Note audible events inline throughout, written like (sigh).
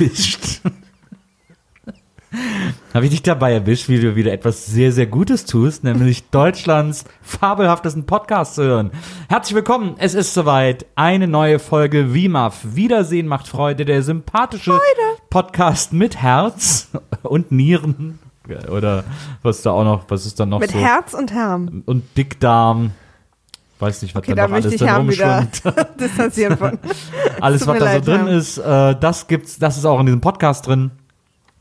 erwischt? (laughs) Habe ich dich dabei erwischt, wie du wieder etwas sehr, sehr Gutes tust, nämlich Deutschlands fabelhaftesten Podcast zu hören. Herzlich willkommen, es ist soweit. Eine neue Folge WIMAF. Wiedersehen macht Freude, der sympathische Podcast mit Herz (laughs) und Nieren. Oder was da auch noch, was ist da noch Mit so? Herz und Herm. und Dickdarm. Weiß nicht, was Okay, da noch alles drin rumschwimmt. (laughs) distanzieren von. (laughs) Alles, was da so drin Herm. ist, äh, das gibt's, das ist auch in diesem Podcast drin.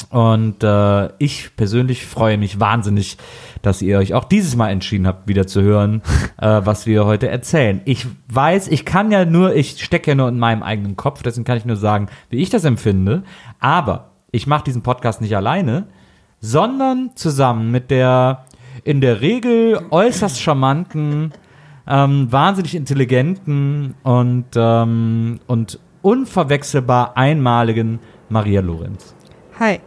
Und äh, ich persönlich freue mich wahnsinnig, dass ihr euch auch dieses Mal entschieden habt, wieder zu hören, (laughs) äh, was wir heute erzählen. Ich weiß, ich kann ja nur, ich stecke ja nur in meinem eigenen Kopf, deswegen kann ich nur sagen, wie ich das empfinde. Aber ich mache diesen Podcast nicht alleine, sondern zusammen mit der in der Regel äußerst charmanten, ähm, wahnsinnig intelligenten und, ähm, und unverwechselbar einmaligen Maria Lorenz. Hi.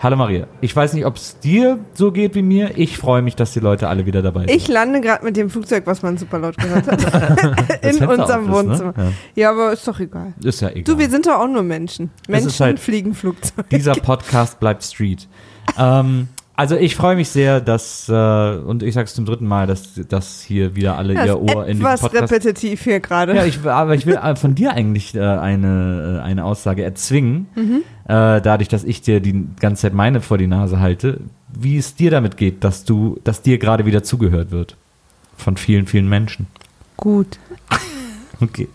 Hallo Maria, ich weiß nicht, ob es dir so geht wie mir. Ich freue mich, dass die Leute alle wieder dabei sind. Ich lande gerade mit dem Flugzeug, was man super laut gehört hat. (laughs) (laughs) In unserem ne? Wohnzimmer. Ja. Ja, aber ist doch egal. Ist ja egal. Du, wir sind doch auch nur Menschen. Menschen halt- fliegen Flugzeug. Dieser Podcast bleibt Street. ähm, (laughs) also ich freue mich sehr, dass, äh, und ich sage es zum dritten Mal, dass, dass hier wieder alle Das ihr Ohr in den etwas Podcast repetitiv hier gerade. Ja, ich, aber ich will (laughs) von dir eigentlich äh, eine, äh, eine Aussage erzwingen, äh, dadurch, dass ich dir die ganze Zeit meine vor die Nase halte, wie es dir damit geht, dass du, dass dir gerade wieder zugehört wird. Von vielen, vielen Menschen. Gut. (laughs) Okay.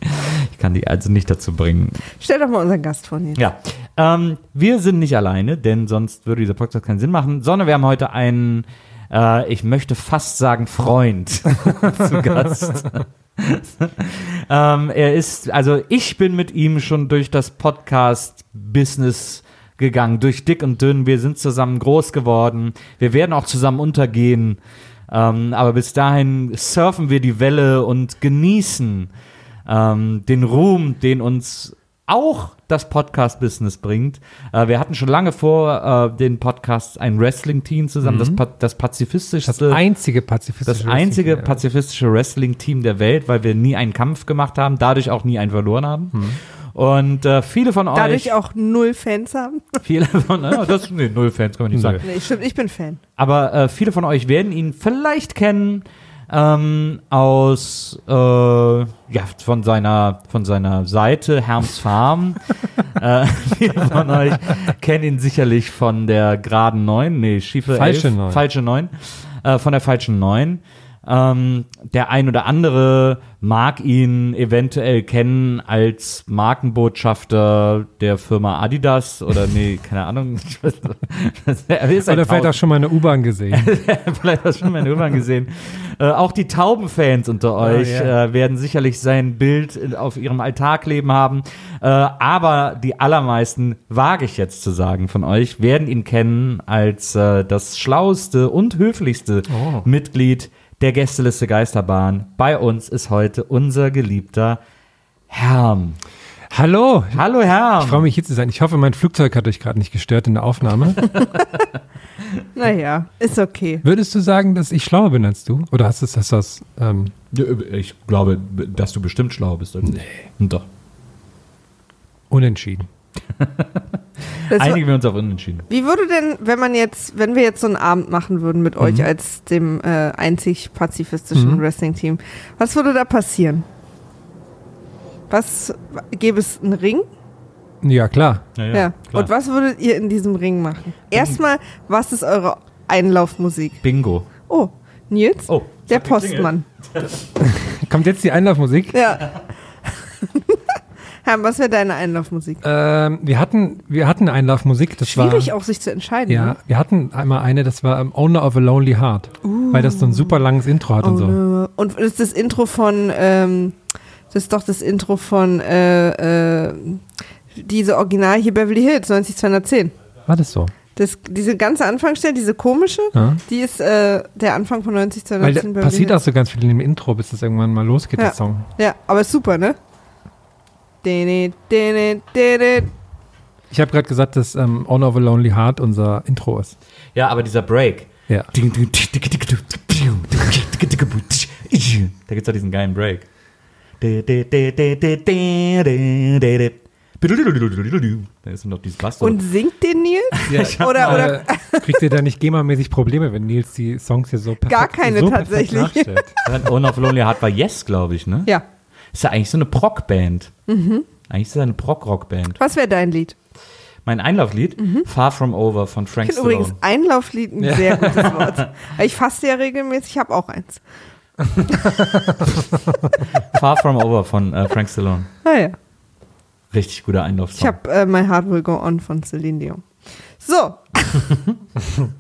Ich kann dich also nicht dazu bringen. Stell doch mal unseren Gast vor dir. Ja. Ähm, wir sind nicht alleine, denn sonst würde dieser Podcast keinen Sinn machen, sondern wir haben heute einen, äh, ich möchte fast sagen, Freund (laughs) zu Gast. (laughs) ähm, er ist, also ich bin mit ihm schon durch das Podcast-Business gegangen, durch dick und dünn. Wir sind zusammen groß geworden. Wir werden auch zusammen untergehen. Ähm, aber bis dahin surfen wir die Welle und genießen ähm, den Ruhm, den uns auch das Podcast-Business bringt. Äh, wir hatten schon lange vor äh, den Podcasts ein Wrestling-Team zusammen, das, pa das pazifistischste, Das einzige pazifistische das einzige Wrestling- pazifistische Wrestling-Team der Welt, weil wir nie einen Kampf gemacht haben, dadurch auch nie einen verloren haben. Und äh, viele von euch, Dadurch auch null Fans haben. (laughs) viele von, ja, das, nee, null Fans kann man nicht sagen. Nee, stimmt, ich bin Fan. Aber äh, viele von euch werden ihn vielleicht kennen ähm, aus äh, ja von seiner von seiner Seite Herms Farm. (laughs) äh, viele von euch kennen ihn sicherlich von der geraden 9, nee, schiefe Falsche 11, Neun. falsche 9, äh, von der falschen 9. Ähm, der ein oder andere mag ihn eventuell kennen als Markenbotschafter der Firma Adidas oder nee, (laughs) keine Ahnung. Er ist Oder (laughs) vielleicht auch schon mal eine U-Bahn gesehen. vielleicht hast du schon mal in der U-Bahn gesehen. Äh, auch die Taubenfans unter euch ja. äh, werden sicherlich sein Bild auf ihrem Alltag kleben haben. Äh, aber die allermeisten, wage ich jetzt zu sagen, von euch, werden ihn kennen als äh, das schlauste und höflichste Oh. Mitglied der Gästeliste Geisterbahn. Bei uns ist heute unser geliebter Herm. Hallo, Hallo Herm. ich freue mich hier zu sein. Ich hoffe, mein Flugzeug hat euch gerade nicht gestört in der Aufnahme. (laughs) Naja, ist okay. Würdest du sagen, dass ich schlauer bin als du? Oder hast du das, das ähm, Ich glaube, dass du bestimmt schlau bist. Nee. Doch. unentschieden? (laughs) Einigen wir uns auf Unentschieden. Wie würde denn, wenn man jetzt, wenn wir jetzt so einen Abend machen würden mit euch Mhm. als dem äh, einzig pazifistischen Mhm. Wrestling-Team, was würde da passieren? Was gäbe es einen Ring? Ja, klar. Ja. Und was würdet ihr in diesem Ring machen? Erstmal, was ist eure Einlaufmusik? Bingo. Oh, Nils, Oh, der Postmann. (laughs) Kommt jetzt die Einlaufmusik? Ja. Herr, was wäre deine Einlaufmusik? Ähm, wir, hatten, wir hatten eine Einlaufmusik. Das Schwierig war, auch, sich zu entscheiden. Ja, ne? wir hatten einmal eine, das war ähm, Owner of a Lonely Heart. Weil das so ein super langes Intro hat Oh, und so. no. Und ist das Intro von, ähm, das ist doch das Intro von, äh, äh, diese Original hier Beverly Hills, 90210. War das so? Das, diese ganze Anfangsstelle, diese komische, Ja. die ist äh, der Anfang von 90 zu Weil 19 da passiert auch so ganz viel in dem Intro, bis das irgendwann mal losgeht, Ja. der Song. Ja, aber ist super, ne? Ich habe gerade gesagt, dass ähm, Honor of a Lonely Heart unser Intro ist. Ja, aber dieser Break. Ja. Da gibt's auch diesen geilen Break. Da ist noch dieses Bass. Und singt den Nils? oder, oder, Äh, kriegt ihr da nicht GEMA-mäßig Probleme, wenn Nils die Songs hier so perfekt Gar keine so perfekt tatsächlich. One of Lonely Heart war Yes, glaube ich, ne? ja. Ist ja eigentlich so eine Prog-Band. Eigentlich ist das eine Prog-Rock-Band. Was wäre dein Lied? Mein Einlauflied, Far From Over von Frank Ich Stallone. übrigens Einlauflied ein sehr gutes (laughs) Wort. Ich faste ja regelmäßig, ich habe auch eins. (laughs) Far From Over von äh, Frank Stallone. Naja. Richtig guter Einlaufsong. Ich habe äh, My Heart Will Go On von Celine Dion. So. (laughs)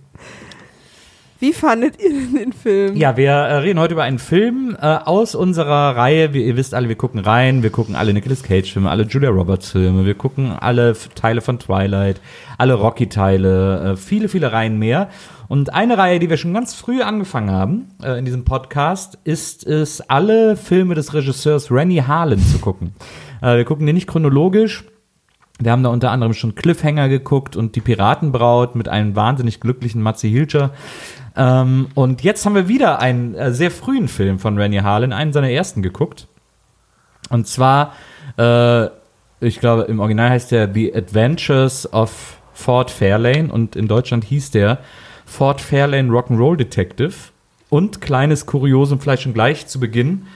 Wie fandet ihr denn den Film? Ja, wir äh, reden heute über einen Film äh, aus unserer Reihe. Wir, ihr wisst alle, wir gucken rein, wir gucken alle Nicolas Cage-Filme, alle Julia Roberts-Filme, wir gucken alle Teile von Twilight, alle Rocky-Teile, äh, viele, viele Reihen mehr. Und eine Reihe, die wir schon ganz früh angefangen haben äh, in diesem Podcast, ist es, alle Filme des Regisseurs Rennie Harlan zu gucken. Äh, wir gucken die nicht chronologisch. Wir haben da unter anderem schon Cliffhanger geguckt und die Piratenbraut mit einem wahnsinnig glücklichen Matze Hilscher. Ähm, und jetzt haben wir wieder einen äh, sehr frühen Film von Rennie Harlan, einen seiner ersten geguckt. Und zwar, äh, ich glaube, im Original heißt der The Adventures of Ford Fairlane und in Deutschland hieß der Ford Fairlane Rock'n'Roll Detective. Und kleines Kuriosum vielleicht schon gleich zu Beginn.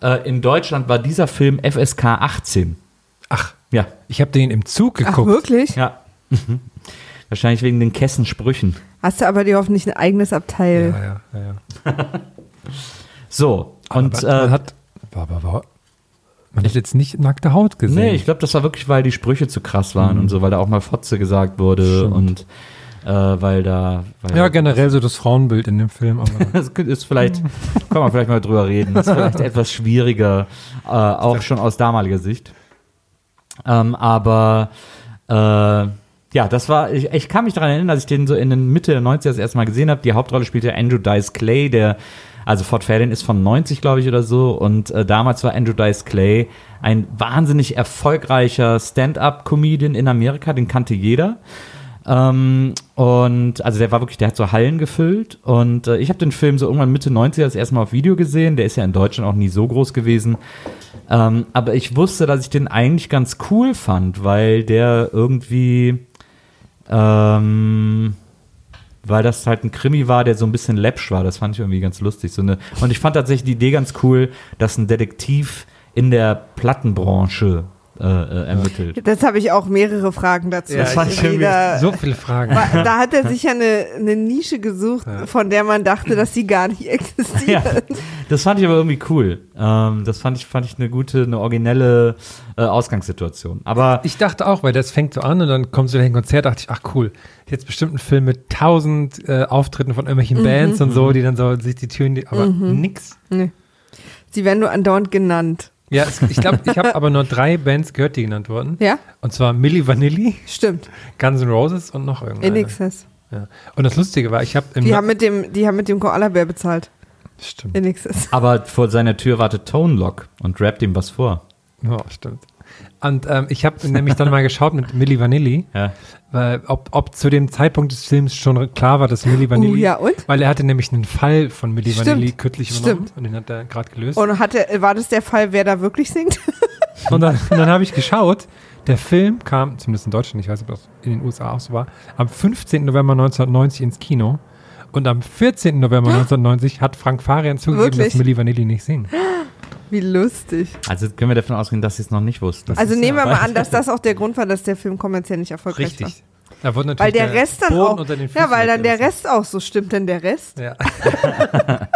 Äh, in Deutschland war dieser Film FSK 18. Ach, Ja, ich habe den im Zug Ach, geguckt. wirklich? ja. Wahrscheinlich wegen den Kessensprüchen. Hast du aber dir hoffentlich ein eigenes Abteil. Ja, ja, ja. ja. (laughs) So, und Aber man äh, hat, war, war, war, man hat jetzt nicht nackte Haut gesehen. nee, ich glaube, das war wirklich, weil die Sprüche zu krass waren Mhm. und so, weil da auch mal Fotze gesagt wurde Stimmt. und äh, weil da. Weil ja, generell so das Frauenbild in dem Film. Aber (laughs) Das ist vielleicht, kann man vielleicht mal drüber reden. Das ist vielleicht (laughs) etwas schwieriger, äh, auch schon aus damaliger Sicht. Ähm, aber äh, ja, das war, ich, ich kann mich daran erinnern, dass ich den so in den Mitte der 90er das erste Mal gesehen habe. Die Hauptrolle spielte Andrew Dice Clay, der, also Ford Fairlane ist von 90, glaube ich, oder so. Und äh, damals war Andrew Dice Clay ein wahnsinnig erfolgreicher Stand-up-Comedian in Amerika, den kannte jeder. Ähm, und also der war wirklich, der hat so Hallen gefüllt. Und äh, ich habe den Film so irgendwann Mitte 90er das erste Mal auf Video gesehen. Der ist ja in Deutschland auch nie so groß gewesen. Ähm, aber ich wusste, dass ich den eigentlich ganz cool fand, weil der irgendwie, ähm, weil das halt ein Krimi war, der so ein bisschen läppsch war. Das fand ich irgendwie ganz lustig. So eine, und ich fand tatsächlich die Idee ganz cool, dass ein Detektiv in der Plattenbranche äh, äh, ermittelt. Das habe ich auch mehrere Fragen dazu. Ja, Das fand ich irgendwie Jeder- so viele Fragen. Wa- da hat er sich ja eine, eine Nische gesucht, Ja. von der man dachte, dass sie gar nicht (laughs) existiert. Ja, das fand ich aber irgendwie cool. Ähm, das fand ich, fand ich eine gute, eine originelle äh, Ausgangssituation. Aber Ich dachte auch, weil das fängt so an und dann kommst du in ein Konzert, dachte ich, ach cool, jetzt bestimmt ein Film mit tausend äh, Auftritten von irgendwelchen Bands und so, die dann so sich die Türen, aber nix. Nee. Sie werden nur andauernd genannt. Ja, es, ich glaube, ich habe aber nur drei Bands gehört, die genannt wurden. Ja, Und zwar Milli Vanilli, stimmt. Guns N' Roses und noch irgendeine. In excess. Ja. Und das Lustige war, ich habe im Die haben mit dem, die haben mit dem Koala-Bär bezahlt. Stimmt. In excess. Aber vor seiner Tür wartet Tone Lock und rappt ihm was vor. Ja, stimmt. Und ähm, ich habe nämlich dann mal geschaut mit Milli Vanilli, (laughs) Ja. weil, ob, ob zu dem Zeitpunkt des Films schon klar war, dass Milli Vanilli. Uh, ja, und? Weil er hatte nämlich einen Fall von Milli Stimmt. Vanilli kürzlich übernommen Stimmt. und den hat er gerade gelöst. Und hatte, war das der Fall, wer da wirklich singt? (laughs) Und dann, und dann habe ich geschaut, der Film kam, zumindest in Deutschland, ich weiß nicht, ob das in den USA auch so war, am 15. November 1990 ins Kino. Und am 14. November (gasps) 1990 hat Frank Farian zugegeben, Wirklich? dass Milli Vanilli nicht singt. (gasps) Wie lustig. Also können wir davon ausgehen, dass sie es noch nicht wussten. Also ist nehmen ja wir mal (laughs) an, dass das auch der Grund war, dass der Film kommerziell nicht erfolgreich Richtig. Da wurde war. natürlich Weil der Rest dann Boden auch. unter den Ja, Füßen weil dann der. Rest auch so stimmt, denn der Rest. Ja. (laughs)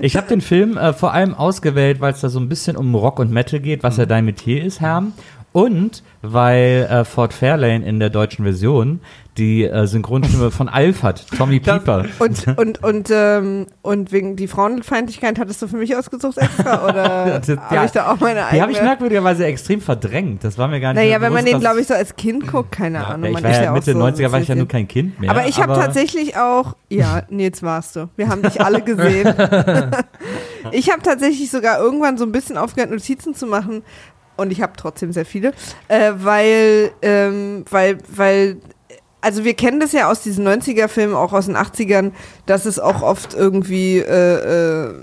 Ich habe den Film äh, vor allem ausgewählt, weil es da so ein bisschen um Rock und Metal geht, was ja dein Metier ist, Herm. Und weil äh, Ford Fairlane in der deutschen Version die äh, Synchronstimme von Alf hat, Tommy Pieper. Und, und, und, ähm, und wegen die Frauenfeindlichkeit hattest du für mich ausgesucht extra? Oder (laughs) habe ja, ich da auch meine eigene? Die habe ich merkwürdigerweise extrem verdrängt. Das war mir gar nicht naja, wenn man den, glaube ich, so als Kind guckt, keine Ahnung. Ja, ich man war ja auch Mitte so 90er war ich ja nur kein Kind mehr. Aber ich habe tatsächlich auch, ja, Nils warst du. Wir haben dich alle gesehen. (laughs) ich habe tatsächlich sogar irgendwann so ein bisschen aufgehört, Notizen zu machen. Und ich habe trotzdem sehr viele, äh, weil, ähm, weil, weil, also wir kennen das ja aus diesen 90er-Filmen, auch aus den 80ern, dass es auch oft irgendwie äh, äh,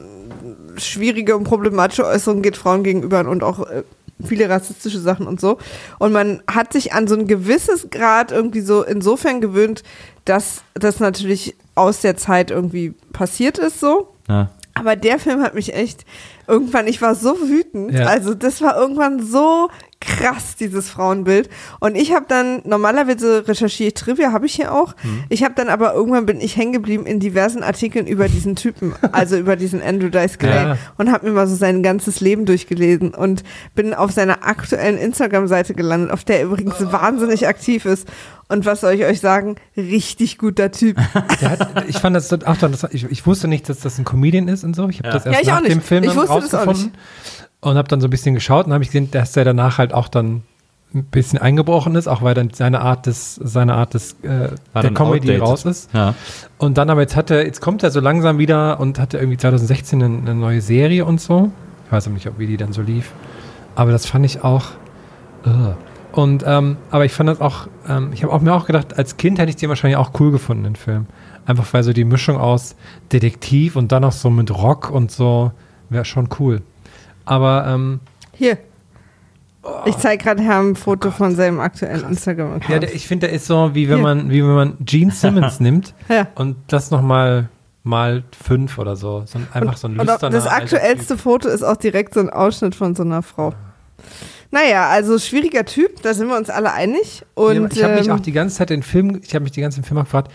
schwierige und problematische Äußerungen geht Frauen gegenüber und auch äh, viele rassistische Sachen und so. Und man hat sich an so ein gewisses Grad irgendwie so insofern gewöhnt, dass das natürlich aus der Zeit irgendwie passiert ist so. Ja. Aber der Film hat mich echt irgendwann, ich war so wütend. Ja. Also das war irgendwann so krass, dieses Frauenbild. Und ich habe dann, normalerweise recherchiere ich Trivia, habe ich hier auch. Ich habe dann aber irgendwann bin ich hängen geblieben in diversen Artikeln über dice Typen, (laughs) also über diesen Andrew Dice Clay Ja. und habe mir mal so sein ganzes Leben durchgelesen und bin auf seiner aktuellen Instagram-Seite gelandet, auf der er übrigens wahnsinnig aktiv ist. Und was soll ich euch sagen? Richtig guter Typ. (laughs) Hat, ich fand das, ach, das, ich, ich wusste nicht, dass das ein Comedian ist und so. Ich habe Ja. das erst Ja, nach dem Film Ich dann wusste das auch rausgefunden und habe dann so ein bisschen geschaut und habe ich gesehen, dass er danach halt auch dann ein bisschen eingebrochen ist, auch weil dann seine Art des, seine Art des äh, der Comedy outdated. raus ist. Ja. Und dann aber jetzt hat er, jetzt kommt er so langsam wieder und hatte irgendwie 2016 eine, eine neue Serie und so. Ich weiß aber nicht, ob wie die dann so lief. Aber das fand ich auch. Ugh. Und ähm, aber ich fand das auch, ähm, ich habe auch mir auch gedacht, als Kind hätte ich den wahrscheinlich auch cool gefunden, den Film. Einfach weil so die Mischung aus Detektiv und dann noch so mit Rock und so wäre schon cool. Aber ähm, Hier. Ich zeige gerade Herrn ein Foto von seinem aktuellen Instagram-Account. ja, der, ich finde, der ist so, wie wenn Hier. man, wie wenn man Gene (laughs) Simmons nimmt Ja. und das nochmal mal fünf oder so. so ein, einfach so ein Und lüsterner das aktuellste Foto ist auch direkt so ein Ausschnitt von so einer Frau. Naja, also schwieriger Typ, da sind wir uns alle einig. Und ja, ich habe mich ähm, auch die ganze Zeit den Film, ich habe mich die ganze Zeit im Film gefragt,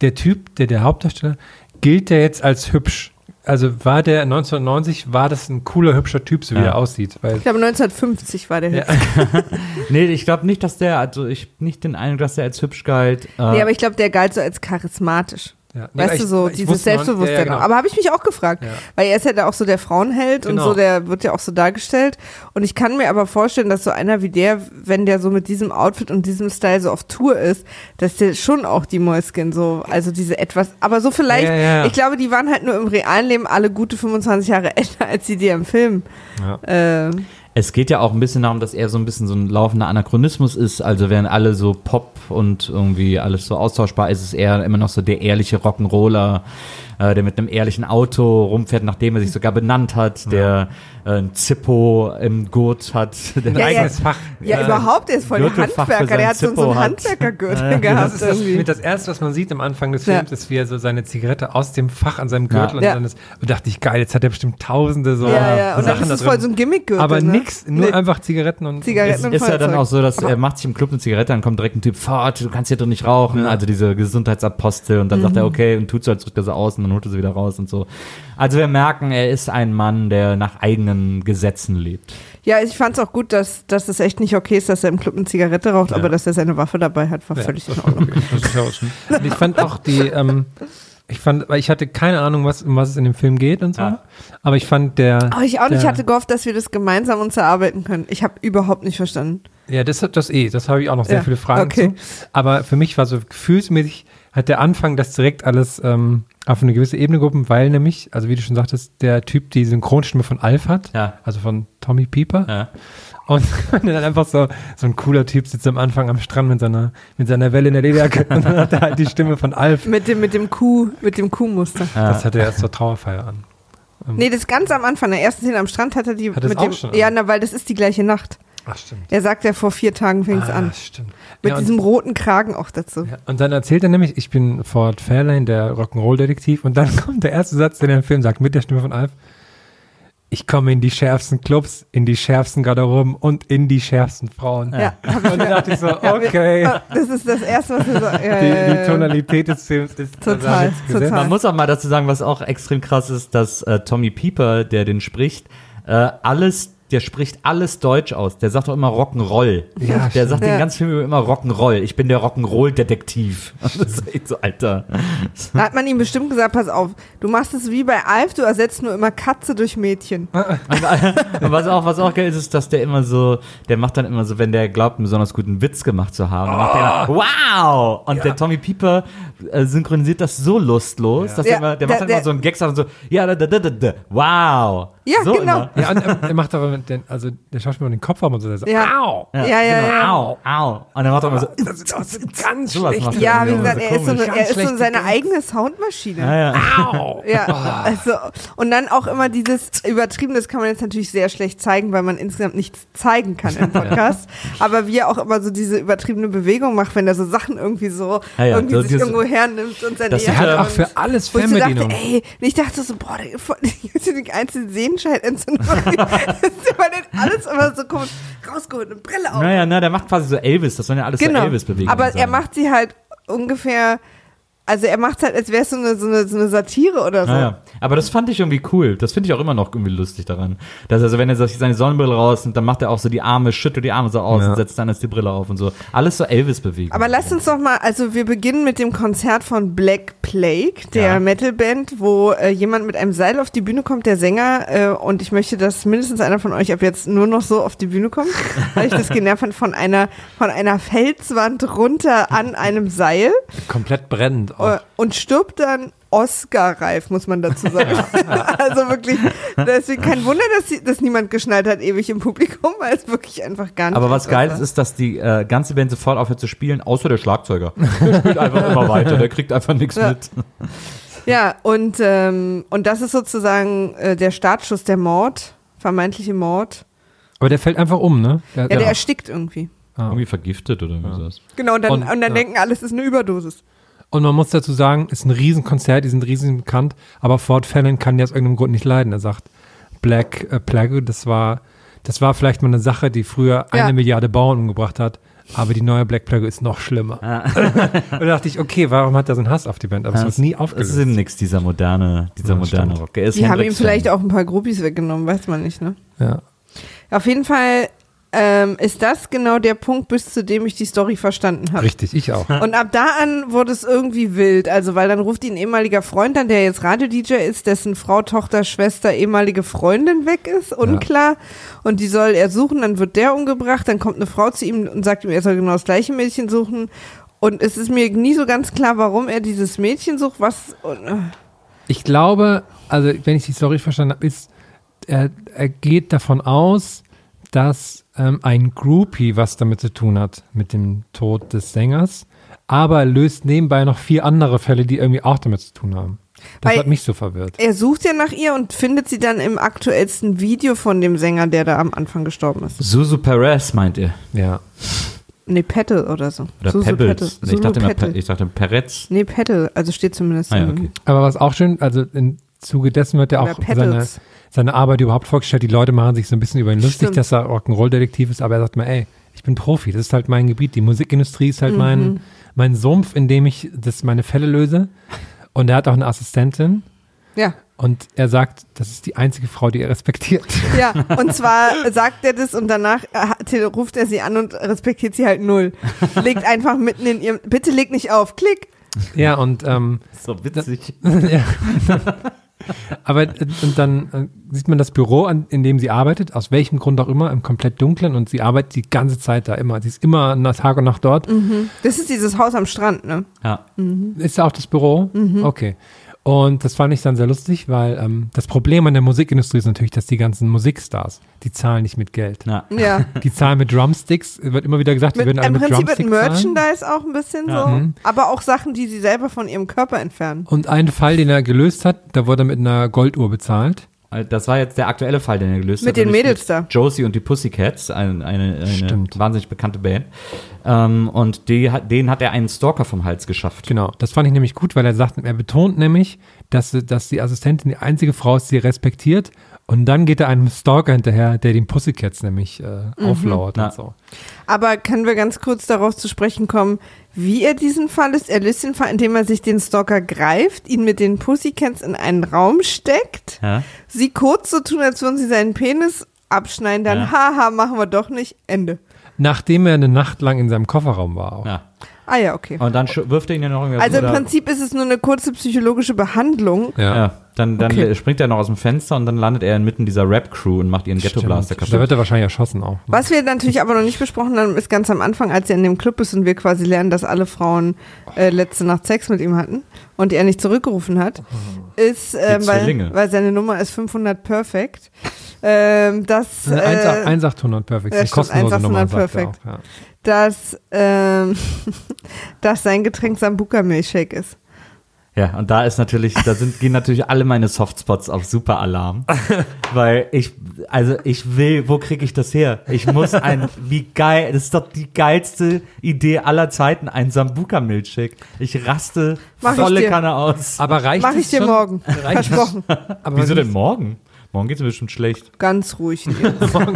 der Typ, der der Hauptdarsteller, gilt der jetzt als hübsch? Also war der 1990, war das ein cooler, hübscher Typ, so wie Ja. er aussieht? Weil, ich glaube 1950 war der Ja. Hit. (laughs) Nee, ich glaube nicht, dass der, also ich nicht den Eindruck, dass der als hübsch galt. Äh, Nee, aber ich glaube, der galt so als charismatisch. Ja. Nee, Weißt ich- du, so ich dieses wusste noch- Selbstbewusstsein. Ja, ja, genau. Aber habe ich mich auch gefragt. Weil er ist ja da auch so der Frauenheld und Genau. so, der wird ja auch so dargestellt. Und ich kann mir aber vorstellen, dass so einer wie der, wenn der so mit diesem Outfit und diesem Style so auf Tour ist, dass der schon auch die Mäuschen so, also diese etwas, aber so vielleicht, ich glaube, die waren halt nur im realen Leben alle gute 25 Jahre (laughs) älter als die, die im Film. Ja. Äh, Es geht ja auch ein bisschen darum, dass er so ein bisschen so ein laufender Anachronismus ist. Also während alle so Pop und irgendwie alles so austauschbar ist, ist er immer noch so der ehrliche Rock'n'Roller, äh, der mit einem ehrlichen Auto rumfährt, nachdem er sich sogar benannt hat, der äh, ein Zippo im Gurt hat. Der Ein (laughs) Ja, ja. eigenes Fach. ja, überhaupt, der ist voll der Handwerker. Der hat so, so einen. Handwerkergürtel Ja, gehabt. Das ist das, irgendwie. mit das Erste, was man sieht am Anfang des Ja. Films, ist, wie er so seine Zigarette aus dem Fach an seinem Gürtel und Ja. dann ist, und dachte ich, geil, jetzt hat er bestimmt tausende so ja, ja, und dann Sachen ist da es voll drin. so ein Gimmickgürtel. Aber ne? Nix, nur Nee. einfach Zigaretten und Zigaretten ist, und ist ja dann auch so, dass er macht sich im Club eine Zigarette, dann kommt direkt ein Typ, Fahrt, du kannst hier doch nicht rauchen, also diese Gesundheitsapostel und dann sagt er, okay, und tut so, als drückt er sie aus und dann holt er sie wieder raus und so. Also wir merken, er ist ein Mann, der nach eigenen Gesetzen lebt. Ja, ich fand es auch gut, dass, dass es echt nicht okay ist, dass er im Club eine Zigarette raucht, Ja. aber dass er seine Waffe dabei hat, war Ja, völlig in Ordnung. (laughs) ist ja ich fand auch die, ähm, ich fand, weil ich hatte keine Ahnung, was, um was es in dem Film geht und so. Ja. Aber ich fand der. Aber ich auch nicht, der, hatte gehofft, dass wir das gemeinsam uns erarbeiten können. Ich habe überhaupt nicht verstanden. Ja, das hat das eh. Das habe ich auch noch sehr Ja, viele Fragen okay. zu. Aber für mich war so gefühlsmäßig, hat der Anfang das direkt alles ähm, auf eine gewisse Ebene gehoben, weil nämlich, also wie du schon sagtest, der Typ die Synchronstimme von Alf hat, Ja. also von Tommy Pieper. Ja. Und (laughs) dann einfach so, so ein cooler Typ sitzt am Anfang am Strand mit seiner, mit seiner Welle in der Lederjacke (laughs) und dann hat er halt die Stimme von Alf. Mit dem, mit dem Kuh, mit dem Kuhmuster. Das hatte er erst zur Trauerfeier an. Nee, das ganz am Anfang, der ersten Szene am Strand hat er die Hat mit auch dem. schon Ja, an? na, weil das ist die gleiche Nacht. Ach, stimmt. Er sagt ja, vor vier Tagen fing es ah, an. stimmt. Mit Ja, und- diesem roten Kragen auch dazu. Ja, und dann erzählt er nämlich, ich bin Ford Fairlane, der Rock'n'Roll-Detektiv. Und dann (laughs) kommt der erste Satz, den er im Film sagt, mit der Stimme von Alf. Ich komme in die schärfsten Clubs, in die schärfsten Garderoben und in die schärfsten Frauen. Ja, Und dann dachte ich so, okay, Ah, Das ist das erste, was wir sagen. Ja, die, die. Tonalität des Films ist Total, total. Man muss auch mal dazu sagen, was auch extrem krass ist, dass äh, Tommy Pieper, der den spricht, äh, alles der spricht alles Deutsch aus. Der sagt doch immer Rock'n'Roll. Ja, der sagt Ja. den ganzen Film über immer Rock'n'Roll. Ich bin der Rock'n'Roll-Detektiv. (laughs) Das ist echt so, Alter. Da hat man ihm bestimmt gesagt, pass auf, du machst es wie bei Alf, du ersetzt nur immer Katze durch Mädchen. Und was auch, was auch geil ist, ist, dass der immer so, der macht dann immer so, wenn der glaubt, einen besonders guten Witz gemacht zu haben, dann macht der immer, wow! Und der Tommy Pieper äh, synchronisiert das so lustlos, dass Ja, der, immer, der der- macht dann immer der- so einen Gag, sagt so, ja, da, da, da, da, da, wow! Ja, so genau. Immer. Ja, und er, er macht aber, den, also der Schauspieler den Kopf haben und so, der so, Ja. au! Ja, ja, ja, genau. ja. Au, au. Und dann macht er immer so, Das ist auch so ganz schlecht. er. Ja, wie gesagt, so er ist so, eine, er ist so seine eigene Soundmaschine. ja, ja. Au! Ja, (laughs) also, und dann auch immer dieses übertrieben, das kann man jetzt natürlich sehr schlecht zeigen, weil man insgesamt nichts zeigen kann im (laughs) Podcast. aber wie er auch immer so diese übertriebene Bewegung macht, wenn er so Sachen irgendwie so Ja, ja, irgendwie so sich irgendwo hernimmt und seine Das Er hat auch für alles Wo ich so dachte, Fernbedienung. ich dachte so, boah, der (laughs) die einzelne Sehenscheidentzündung. (laughs) denn alles immer so komisch rausgeholt, eine Brille auf. Naja, na, der macht quasi so Elvis, das waren ja alles so genau. Elvis-Bewegungen. Aber er macht sie halt ungefähr, also er macht halt, als wäre es so eine, so, eine, so eine Satire oder so. Naja, aber das fand ich irgendwie cool. Das finde ich auch immer noch irgendwie lustig daran. Dass also, wenn er sich seine Sonnenbrille rausnimmt, dann macht er auch so die Arme, schüttelt die Arme so aus Ja. und setzt dann jetzt die Brille auf und so. Alles so Elvis-Bewegungen. Aber lass uns doch mal, also wir beginnen mit dem Konzert von Black Plague, der Ja. Metalband, wo äh, jemand mit einem Seil auf die Bühne kommt, der Sänger, äh, und ich möchte, dass mindestens einer von euch ab jetzt nur noch so auf die Bühne kommt, (laughs) weil ich das genervt fand, von einer, von einer Felswand runter an einem Seil Komplett brennend. Äh, und stirbt dann Oscar-reif, muss man dazu sagen. (laughs) also wirklich, deswegen kein Wunder, dass, sie, dass niemand geschnallt hat ewig im Publikum, weil es wirklich einfach gar nicht Aber was geil ist, ist, dass die äh, ganze Band sofort aufhört zu spielen, außer der Schlagzeuger. (laughs) Der spielt einfach immer weiter, der kriegt einfach nichts Ja. mit. Ja, und, ähm, und das ist sozusagen äh, der Startschuss, der Mord, vermeintliche Mord. Aber der fällt einfach um, ne? Der, Ja, der erstickt irgendwie. Ah. Irgendwie vergiftet oder was. Genau, und dann, Und- und, dann ja. denken alle, es ist eine Überdosis. Und man muss dazu sagen, ist ein Riesenkonzert, die sind riesen bekannt, aber Ford Fallon kann die aus irgendeinem Grund nicht leiden. Er sagt, Black äh, Plague, das war, das war vielleicht mal eine Sache, die früher Ja. eine Milliarde Bauern umgebracht hat, aber die neue Black Plague ist noch schlimmer. (laughs) Und da dachte ich, okay, warum hat er so einen Hass auf die Band? Aber es wird nie Das aufgelöst. ist eben nix, dieser moderne, dieser Ja, moderne stimmt. Rock. Er ist Die haben ihm vielleicht auch ein paar Groupies weggenommen, weiß man nicht, ne? ja. Auf jeden Fall ähm, ist das genau der Punkt, bis zu dem ich die Story verstanden habe. Richtig, ich auch. Und ab da an wurde es irgendwie wild. Also, weil dann ruft ihn ein ehemaliger Freund an, der jetzt Radio-DJ ist, dessen Frau, Tochter, Schwester, ehemalige Freundin weg ist, unklar. Und die soll er suchen, dann wird der umgebracht, dann kommt eine Frau zu ihm und sagt ihm, er soll genau das gleiche Mädchen suchen. Und es ist mir nie so ganz klar, warum er dieses Mädchen sucht, was. Und, äh, Ich glaube, also wenn ich die Story verstanden habe, ist, er, er geht davon aus, dass ähm, ein Groupie was damit zu tun hat, mit dem Tod des Sängers, aber er löst nebenbei noch vier andere Fälle, die irgendwie auch damit zu tun haben. Das Weil- hat mich so verwirrt. er sucht ja nach ihr und findet sie dann im aktuellsten Video von dem Sänger, der da am Anfang gestorben ist. Susu Perez, meint ihr? Ja. Nee, Petal oder so. Oder Susu Pebbles. Nee, ich, dachte immer, ich dachte Perez. Nee, Petal, also steht zumindest Ah, ja, im- okay. Aber was auch schön, also im Zuge dessen wird er Oder auch seine, seine Arbeit überhaupt vorgestellt. Die Leute machen sich so ein bisschen über ihn lustig, Stimmt. dass er Rock'n'Roll-Detektiv ist, aber er sagt mal, ey, ich bin Profi, das ist halt mein Gebiet. Die Musikindustrie ist halt Mhm. mein, mein Sumpf, in dem ich das meine Fälle löse. Und er hat auch eine Assistentin Ja, und er sagt, das ist die einzige Frau, die er respektiert. ja. (laughs) Und zwar sagt er das und danach äh, ruft er sie an und respektiert sie halt null. Legt einfach mitten in ihrem, bitte leg nicht auf, klick. ja, und ähm, So witzig. (laughs) ja. (laughs) Aber äh, und dann äh, sieht man das Büro, an, in dem sie arbeitet, aus welchem Grund auch immer, im komplett dunklen und sie arbeitet die ganze Zeit da immer. Sie ist immer nach Tag und Nacht dort. Das ist dieses Haus am Strand, ne? Ja. Ist da auch das Büro? Okay. Und das fand ich dann sehr lustig, weil ähm, das Problem an der Musikindustrie ist natürlich, dass die ganzen Musikstars, die zahlen nicht mit Geld. ja. Ja. Die zahlen mit Drumsticks, wird immer wieder gesagt, die Mit, würden alle Im mit Prinzip mit Drumsticks zahlen. Merchandise auch ein bisschen Ja. so, Mhm. aber auch Sachen, die sie selber von ihrem Körper entfernen. Und ein Fall, den er gelöst hat, da wurde er mit einer Golduhr bezahlt. Das war jetzt der aktuelle Fall, den er gelöst Mit hat. den nämlich Mädels mit da. Josie und die Pussycats, eine, eine, eine wahnsinnig bekannte Band. Ähm, und die, hat- denen hat er einen Stalker vom Hals geschafft. Genau, das fand ich nämlich gut, weil er sagt, er betont nämlich, dass, dass die Assistentin die einzige Frau ist, die er respektiert. Und dann geht er einem Stalker hinterher, der den Pussycats nämlich äh, auflauert Ja. und so. Aber können wir ganz kurz darauf zu sprechen kommen, wie er diesen Fall ist? Er löst den Fall, indem er sich den Stalker greift, ihn mit den Pussycats in einen Raum steckt, Ja? sie kurz so tun, als würden sie seinen Penis abschneiden, dann Ja. haha, machen wir doch nicht, Ende. Nachdem er eine Nacht lang in seinem Kofferraum war. Auch. Ja. Ah ja, okay. Und dann wirft er ihn ja noch irgendwie Also im Prinzip ist es nur eine kurze psychologische Behandlung. Ja. Dann, dann Okay. springt er noch aus dem Fenster und dann landet er inmitten dieser Rap-Crew und macht ihren Ghetto-Blaster Da kaputt. wird er wahrscheinlich erschossen auch. Was wir natürlich aber noch nicht besprochen haben, ist ganz am Anfang, als er in dem Club ist und wir quasi lernen, dass alle Frauen äh, letzte Nacht Sex mit ihm hatten und er nicht zurückgerufen hat, ist, Die weil, weil seine Nummer ist 500 Perfect, ähm, dass, Eine äh, 1,800 Perfect. ja, Eine kostenlose 1,800 Nummer. sagt er Perfect. Auch, ja. dass, ähm, (laughs) dass sein Getränk Sambuca Milchshake ist. Ja, und da ist natürlich, da sind, gehen natürlich alle meine Softspots auf super Alarm. (laughs) weil ich, also ich will, wo kriege ich das her? Ich muss ein, wie geil, das ist doch die geilste Idee aller Zeiten, ein Sambuka-Milchshake. Ich raste Mach ich volle dir. Kanne aus. Aber reicht Mach ich dir schon? morgen. Reicht Versprochen. (laughs) Aber Wieso wie- denn morgen? Morgen geht's mir bestimmt schlecht. Ganz ruhig.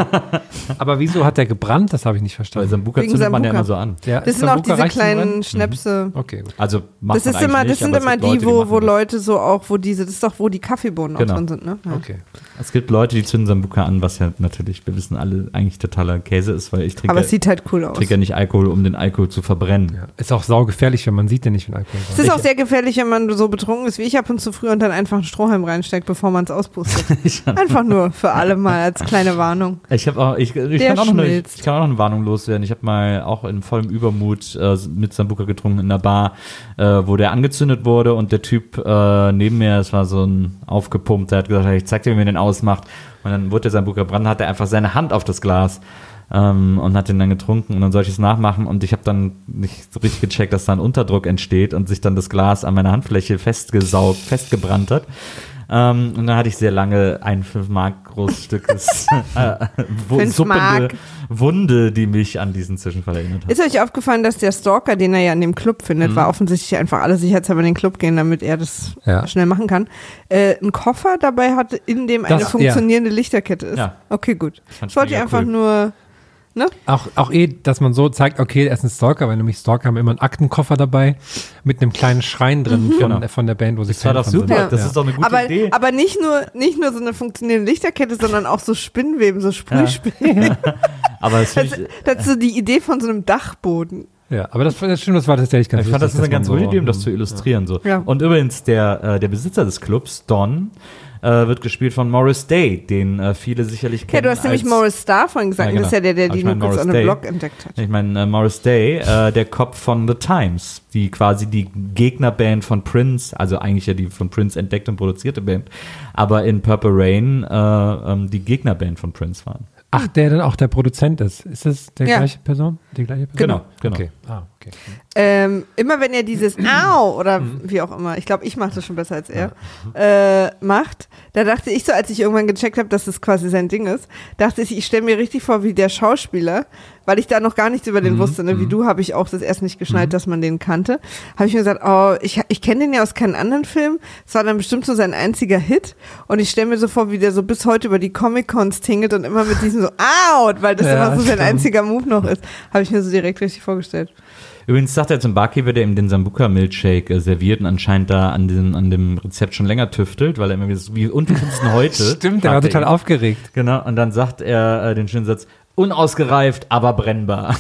(laughs) Aber wieso hat der gebrannt? Das habe ich nicht Weil verstanden. Sambuka Wegen zündet man ja Sambuka. immer so an. Ja, Das sind auch diese kleinen Brennen? Schnäpse. Okay, gut. Also macht Das ist immer, eigentlich das sind nicht, immer es die, Leute, wo, machen wo. Leute so auch, wo diese, das ist doch, wo die Kaffeebohnen Genau. auch drin sind, ne? Ja. Okay. Es gibt Leute, die zünden Sambuka an, was ja natürlich, wir wissen alle, eigentlich totaler Käse ist, weil ich trinke, Aber es sieht halt cool aus. trinke ja nicht Alkohol, um den Alkohol zu verbrennen. Ja. Ist auch saugefährlich, wenn man sieht, der nicht mit Alkohol Es ist auch sehr gefährlich, wenn man so betrunken ist wie ich ab und zu früh und dann einfach einen Strohhalm reinsteckt, bevor man es auspustet. (laughs) (laughs) einfach nur für alle mal als kleine Warnung. Ich habe auch, ich, ich, kann auch noch eine, ich kann auch noch eine Warnung loswerden. Ich habe mal auch in vollem Übermut äh, mit Sambuka getrunken in der Bar, äh, wo der angezündet wurde und der Typ äh, neben mir, es war so ein aufgepumpt, der hat gesagt, ich zeig dir, wie man den ausmacht. Und dann wurde der Sambuka brennen, hat er einfach seine Hand auf das Glas ähm, und hat den dann getrunken und dann sollte ich es nachmachen und ich habe dann nicht so richtig gecheckt, dass da ein Unterdruck entsteht und sich dann das Glas an meiner Handfläche festgesaugt, festgebrannt hat. Ähm, und dann hatte ich sehr lange ein 5 Mark großes Stückes (laughs) (laughs) äh, suppende. Wunde, die mich an diesen Zwischenfall erinnert hat. Ist euch aufgefallen, dass der Stalker, den er ja in dem Club findet, Mhm. war offensichtlich einfach alle sicherheitshalber in den Club gehen, damit er das Ja. schnell machen kann, äh, einen Koffer dabei hat, in dem eine Das- funktionierende Lichterkette ist. Ja. Okay, gut. Ich wollte mega einfach cool. Nur, Auch, auch eh, dass man so zeigt, okay, er ist ein Stalker, weil nämlich Stalker haben immer einen Aktenkoffer dabei mit einem kleinen Schrein drin von, Genau. von der Band, wo sie Das war doch super, sind. das ja. ist doch eine gute aber, Idee. aber nicht nur, nicht nur so eine funktionierende Lichterkette, sondern auch so Spinnweben, so Sprühspinnen. aber das Das, das ist so die Idee von so einem Dachboden. ja, aber das, das stimmt, das war tatsächlich ganz ich fand, das ist eine ganz gute Idee, um das so- zu illustrieren. So. Ja. Und übrigens, der, äh, der Besitzer des Clubs, Don, äh, wird gespielt von Morris Day, den äh, viele sicherlich Ja, kennen. du hast nämlich Morris Starr vorhin gesagt, Ja, und das ist ja der, der genau. Die ich nur mein, kurz Morris an einem Day. Blog entdeckt hat. Ich meine, äh, Morris Day, äh, der Kopf von The Times, die quasi die Gegnerband von Prince, also eigentlich ja die von Prince entdeckte und produzierte Band, aber in Purple Rain äh, ähm, die Gegnerband von Prince waren. Ach, der dann auch der Produzent ist. Ist das der Ja. gleiche Person? Die gleiche Person? Genau, genau. Okay. Ah, okay. Ähm, immer wenn er dieses (clears throat) Au oder Mhm. wie auch immer, ich glaube, ich mache das schon besser als er, äh, macht, da dachte ich so, als ich irgendwann gecheckt habe, dass das quasi sein Ding ist, dachte ich, ich stelle mir richtig vor, wie der Schauspieler, weil ich da noch gar nichts über Mhm. den wusste, ne? wie du habe ich auch das erst nicht geschnallt, dass man den kannte, habe ich mir gesagt, oh, ich, ich kenne den ja aus keinem anderen Film, es war dann bestimmt so sein einziger Hit. Und ich stelle mir so vor, wie der so bis heute über die Comic-Cons tingelt und immer mit diesem so Out, weil das Ja, immer so sein einziger Move noch ist, habe ich mir so direkt richtig vorgestellt. Übrigens sagt er zum Barkeeper, der ihm den Sambuca-Milkshake äh, serviert und anscheinend da an, den, an dem Rezept schon länger tüftelt, weil er immer wieder so, wie, und wie findest du heute? (laughs) Stimmt, der war total aufgeregt. Genau, und dann sagt er äh, den schönen Satz, unausgereift, aber brennbar.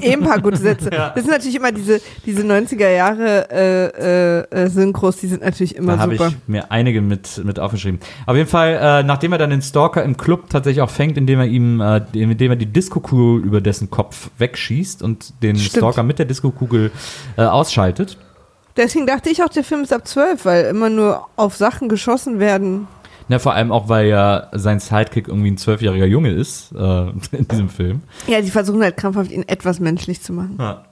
Eh ein paar gute Sätze. Das sind natürlich immer diese, diese 90er Jahre äh, äh, äh, Synchros, die sind natürlich immer Da habe super. ich mir einige mit, mit aufgeschrieben. Auf jeden Fall, äh, nachdem er dann den Stalker im Club tatsächlich auch fängt, indem er ihm, äh, indem er die Disco-Kugel über dessen Kopf wegschießt und den Stimmt. Stalker mit der Disco-Kugel äh, ausschaltet. Deswegen dachte ich auch, der Film ist ab 12, weil immer nur auf Sachen geschossen werden. Na, vor allem auch, weil ja sein Sidekick irgendwie ein zwölfjähriger Junge ist äh, (laughs) in diesem Film. Ja, die versuchen halt krampfhaft, ihn etwas menschlich zu machen. Ja.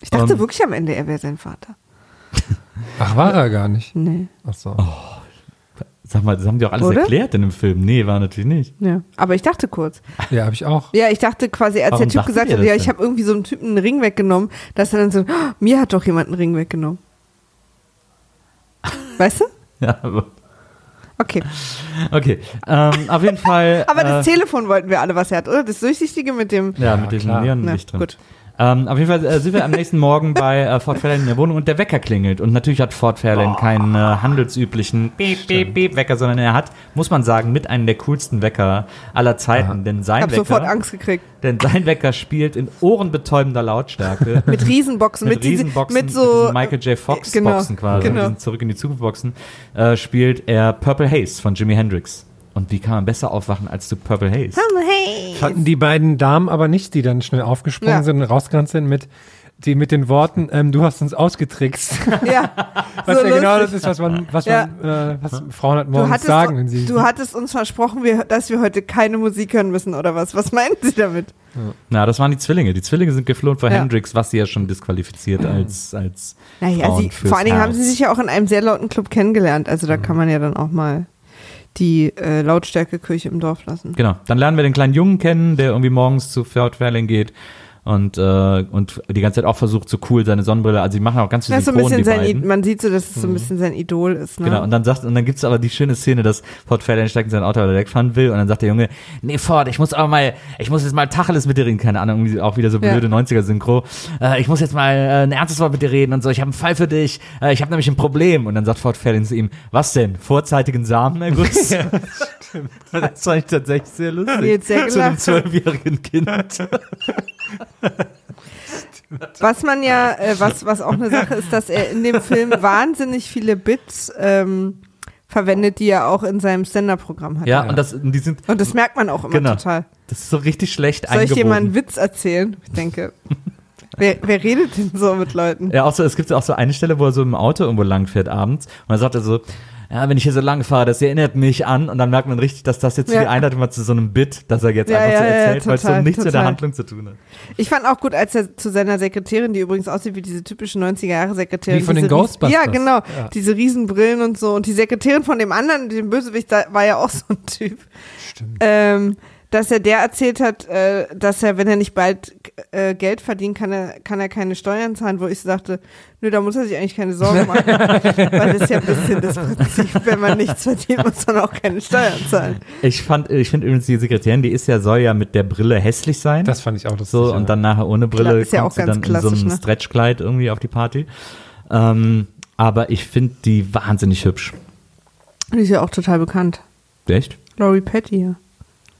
Ich dachte Ähm. wirklich am Ende, er wäre sein Vater. (laughs) Ach, war er gar nicht. Nee. Ach so. Sag mal, das haben die auch alles Oder? erklärt in dem Film. Nee, war natürlich nicht. Ja. Aber ich dachte kurz. Ja, habe ich auch. Ja, ich dachte quasi, als Warum der Typ gesagt hat, ja, ich habe irgendwie so einem Typen einen Ring weggenommen, dass er dann so, "Oh, mir hat doch jemand einen Ring weggenommen. (laughs) Weißt du? Ja, aber, Okay. okay. Ähm, auf jeden Fall. (laughs) Aber das äh, Telefon wollten wir alle, was er hat, oder? Das Durchsichtige mit dem. Ja, mit klar. Neonlicht Na, drin. gut. Ähm, auf jeden Fall äh, sind wir am nächsten Morgen bei äh, Fort Fairlane in der Wohnung und der Wecker klingelt. Und natürlich hat Fort Fairlane keinen äh, handelsüblichen Beep, Beep, Beep Wecker, sondern er hat, muss man sagen, mit einem der coolsten Wecker aller Zeiten. Denn Ich sein habe Wecker, sofort Angst gekriegt. denn sein Wecker spielt in ohrenbetäubender Lautstärke. (laughs) Mit Riesenboxen, mit, diese- Riesenboxen, mit so. diesen Michael J. Fox genau, Boxen quasi, genau. Zurück in die Zukunft Boxen, äh, spielt er Purple Haze von Jimi Hendrix. Und wie kann man besser aufwachen als zu Purple Haze? Hey. Fanden die beiden Damen aber nicht, die dann schnell aufgesprungen Ja. sind und rausgerannt sind mit, die mit den Worten, ähm, du hast uns ausgetrickst. (laughs) Ja, Was so ja genau das ist, was man, was Ja. man, äh, was Frauen halt Du morgens hattest, sagen, wenn sie. du hattest uns versprochen, wir, dass wir heute keine Musik hören müssen, oder was? Was meinen Sie damit? Na, das waren die Zwillinge. Die Zwillinge sind geflohen vor Ja. Hendrix, was sie ja schon disqualifiziert als, als Naja, Frauen sie, fürs vor allen Dingen haben sie sich ja auch in einem sehr lauten Club kennengelernt. Also da kann man ja dann auch mal die äh, Lautstärke-Kirche im Dorf lassen. Genau. Dann lernen wir den kleinen Jungen kennen, der irgendwie morgens zu Fairlane geht und, äh, und die ganze Zeit auch versucht, so cool seine Sonnenbrille. Also, die machen auch ganz viel so ein bisschen sein, I- man sieht so, dass es so ein bisschen sein Idol ist. Ne? Genau, und dann sagt, und dann gibt's aber die schöne Szene, dass Ford Fairlane steigt in sein Auto, weil er wegfahren will, und dann sagt der Junge, nee, Ford, ich muss aber mal, ich muss jetzt mal Tacheles mit dir reden, keine Ahnung, irgendwie auch wieder so Ja. blöde 90er-Synchro. Äh, ich muss jetzt mal äh, ein ernstes Wort mit dir reden und so, ich habe einen Fall für dich, äh, ich habe nämlich ein Problem. Und dann sagt Ford Fairlane zu ihm, was denn, vorzeitigen Samenerguss? (laughs) (laughs) ja, (laughs) das fand ich tatsächlich sehr lustig. Jetzt sehr Zu einem zwölfjährigen Kind. (laughs) Was man ja, äh, was, was auch eine Sache ist, dass er in dem Film wahnsinnig viele Bits ähm, verwendet, die er auch in seinem Stand-Up-Programm hat. Ja, und das, die sind, Und das merkt man auch immer Genau. total. das ist so richtig schlecht Soll ich dir mal einen. Witz erzählen? Ich denke, (laughs) wer, wer redet denn so mit Leuten? Ja, auch so, es gibt auch so eine Stelle, wo er so im Auto irgendwo lang fährt abends und dann sagt er so, ja, wenn ich hier so lang fahre, das erinnert mich an und dann merkt man richtig, dass das jetzt Ja. die Einleitung war zu so einem Bit, das er jetzt Ja, einfach ja, so ja, erzählt, weil es so total, nichts mit der total. Handlung zu tun hat. Ich fand auch gut, als er zu seiner Sekretärin, die übrigens aussieht wie diese typische 90er-Jahre-Sekretärin. Wie von den Ghostbusters. Ja, genau. Ja. Diese Riesenbrillen und so. Und die Sekretärin von dem anderen, dem Bösewicht, war ja auch so ein Typ. Stimmt. Ähm, dass er der erzählt hat, äh, dass er, wenn er nicht bald äh, Geld verdient, kann er, kann er keine Steuern zahlen, wo ich so dachte, nö, da muss er sich eigentlich keine Sorgen machen. (laughs) Weil das ist ja ein bisschen das Prinzip, wenn man nichts verdient, muss man auch keine Steuern zahlen. Ich fand, ich finde übrigens die Sekretärin, die ist ja, soll ja mit der Brille hässlich sein. Das fand ich auch lustig. so, und dann nachher ohne Brille ist ja kommt auch sie ganz dann in so einem ne? Stretchkleid irgendwie auf die Party. Ähm, aber ich finde die wahnsinnig hübsch. Die ist ja auch total bekannt. Echt? Laurie Petty, ja.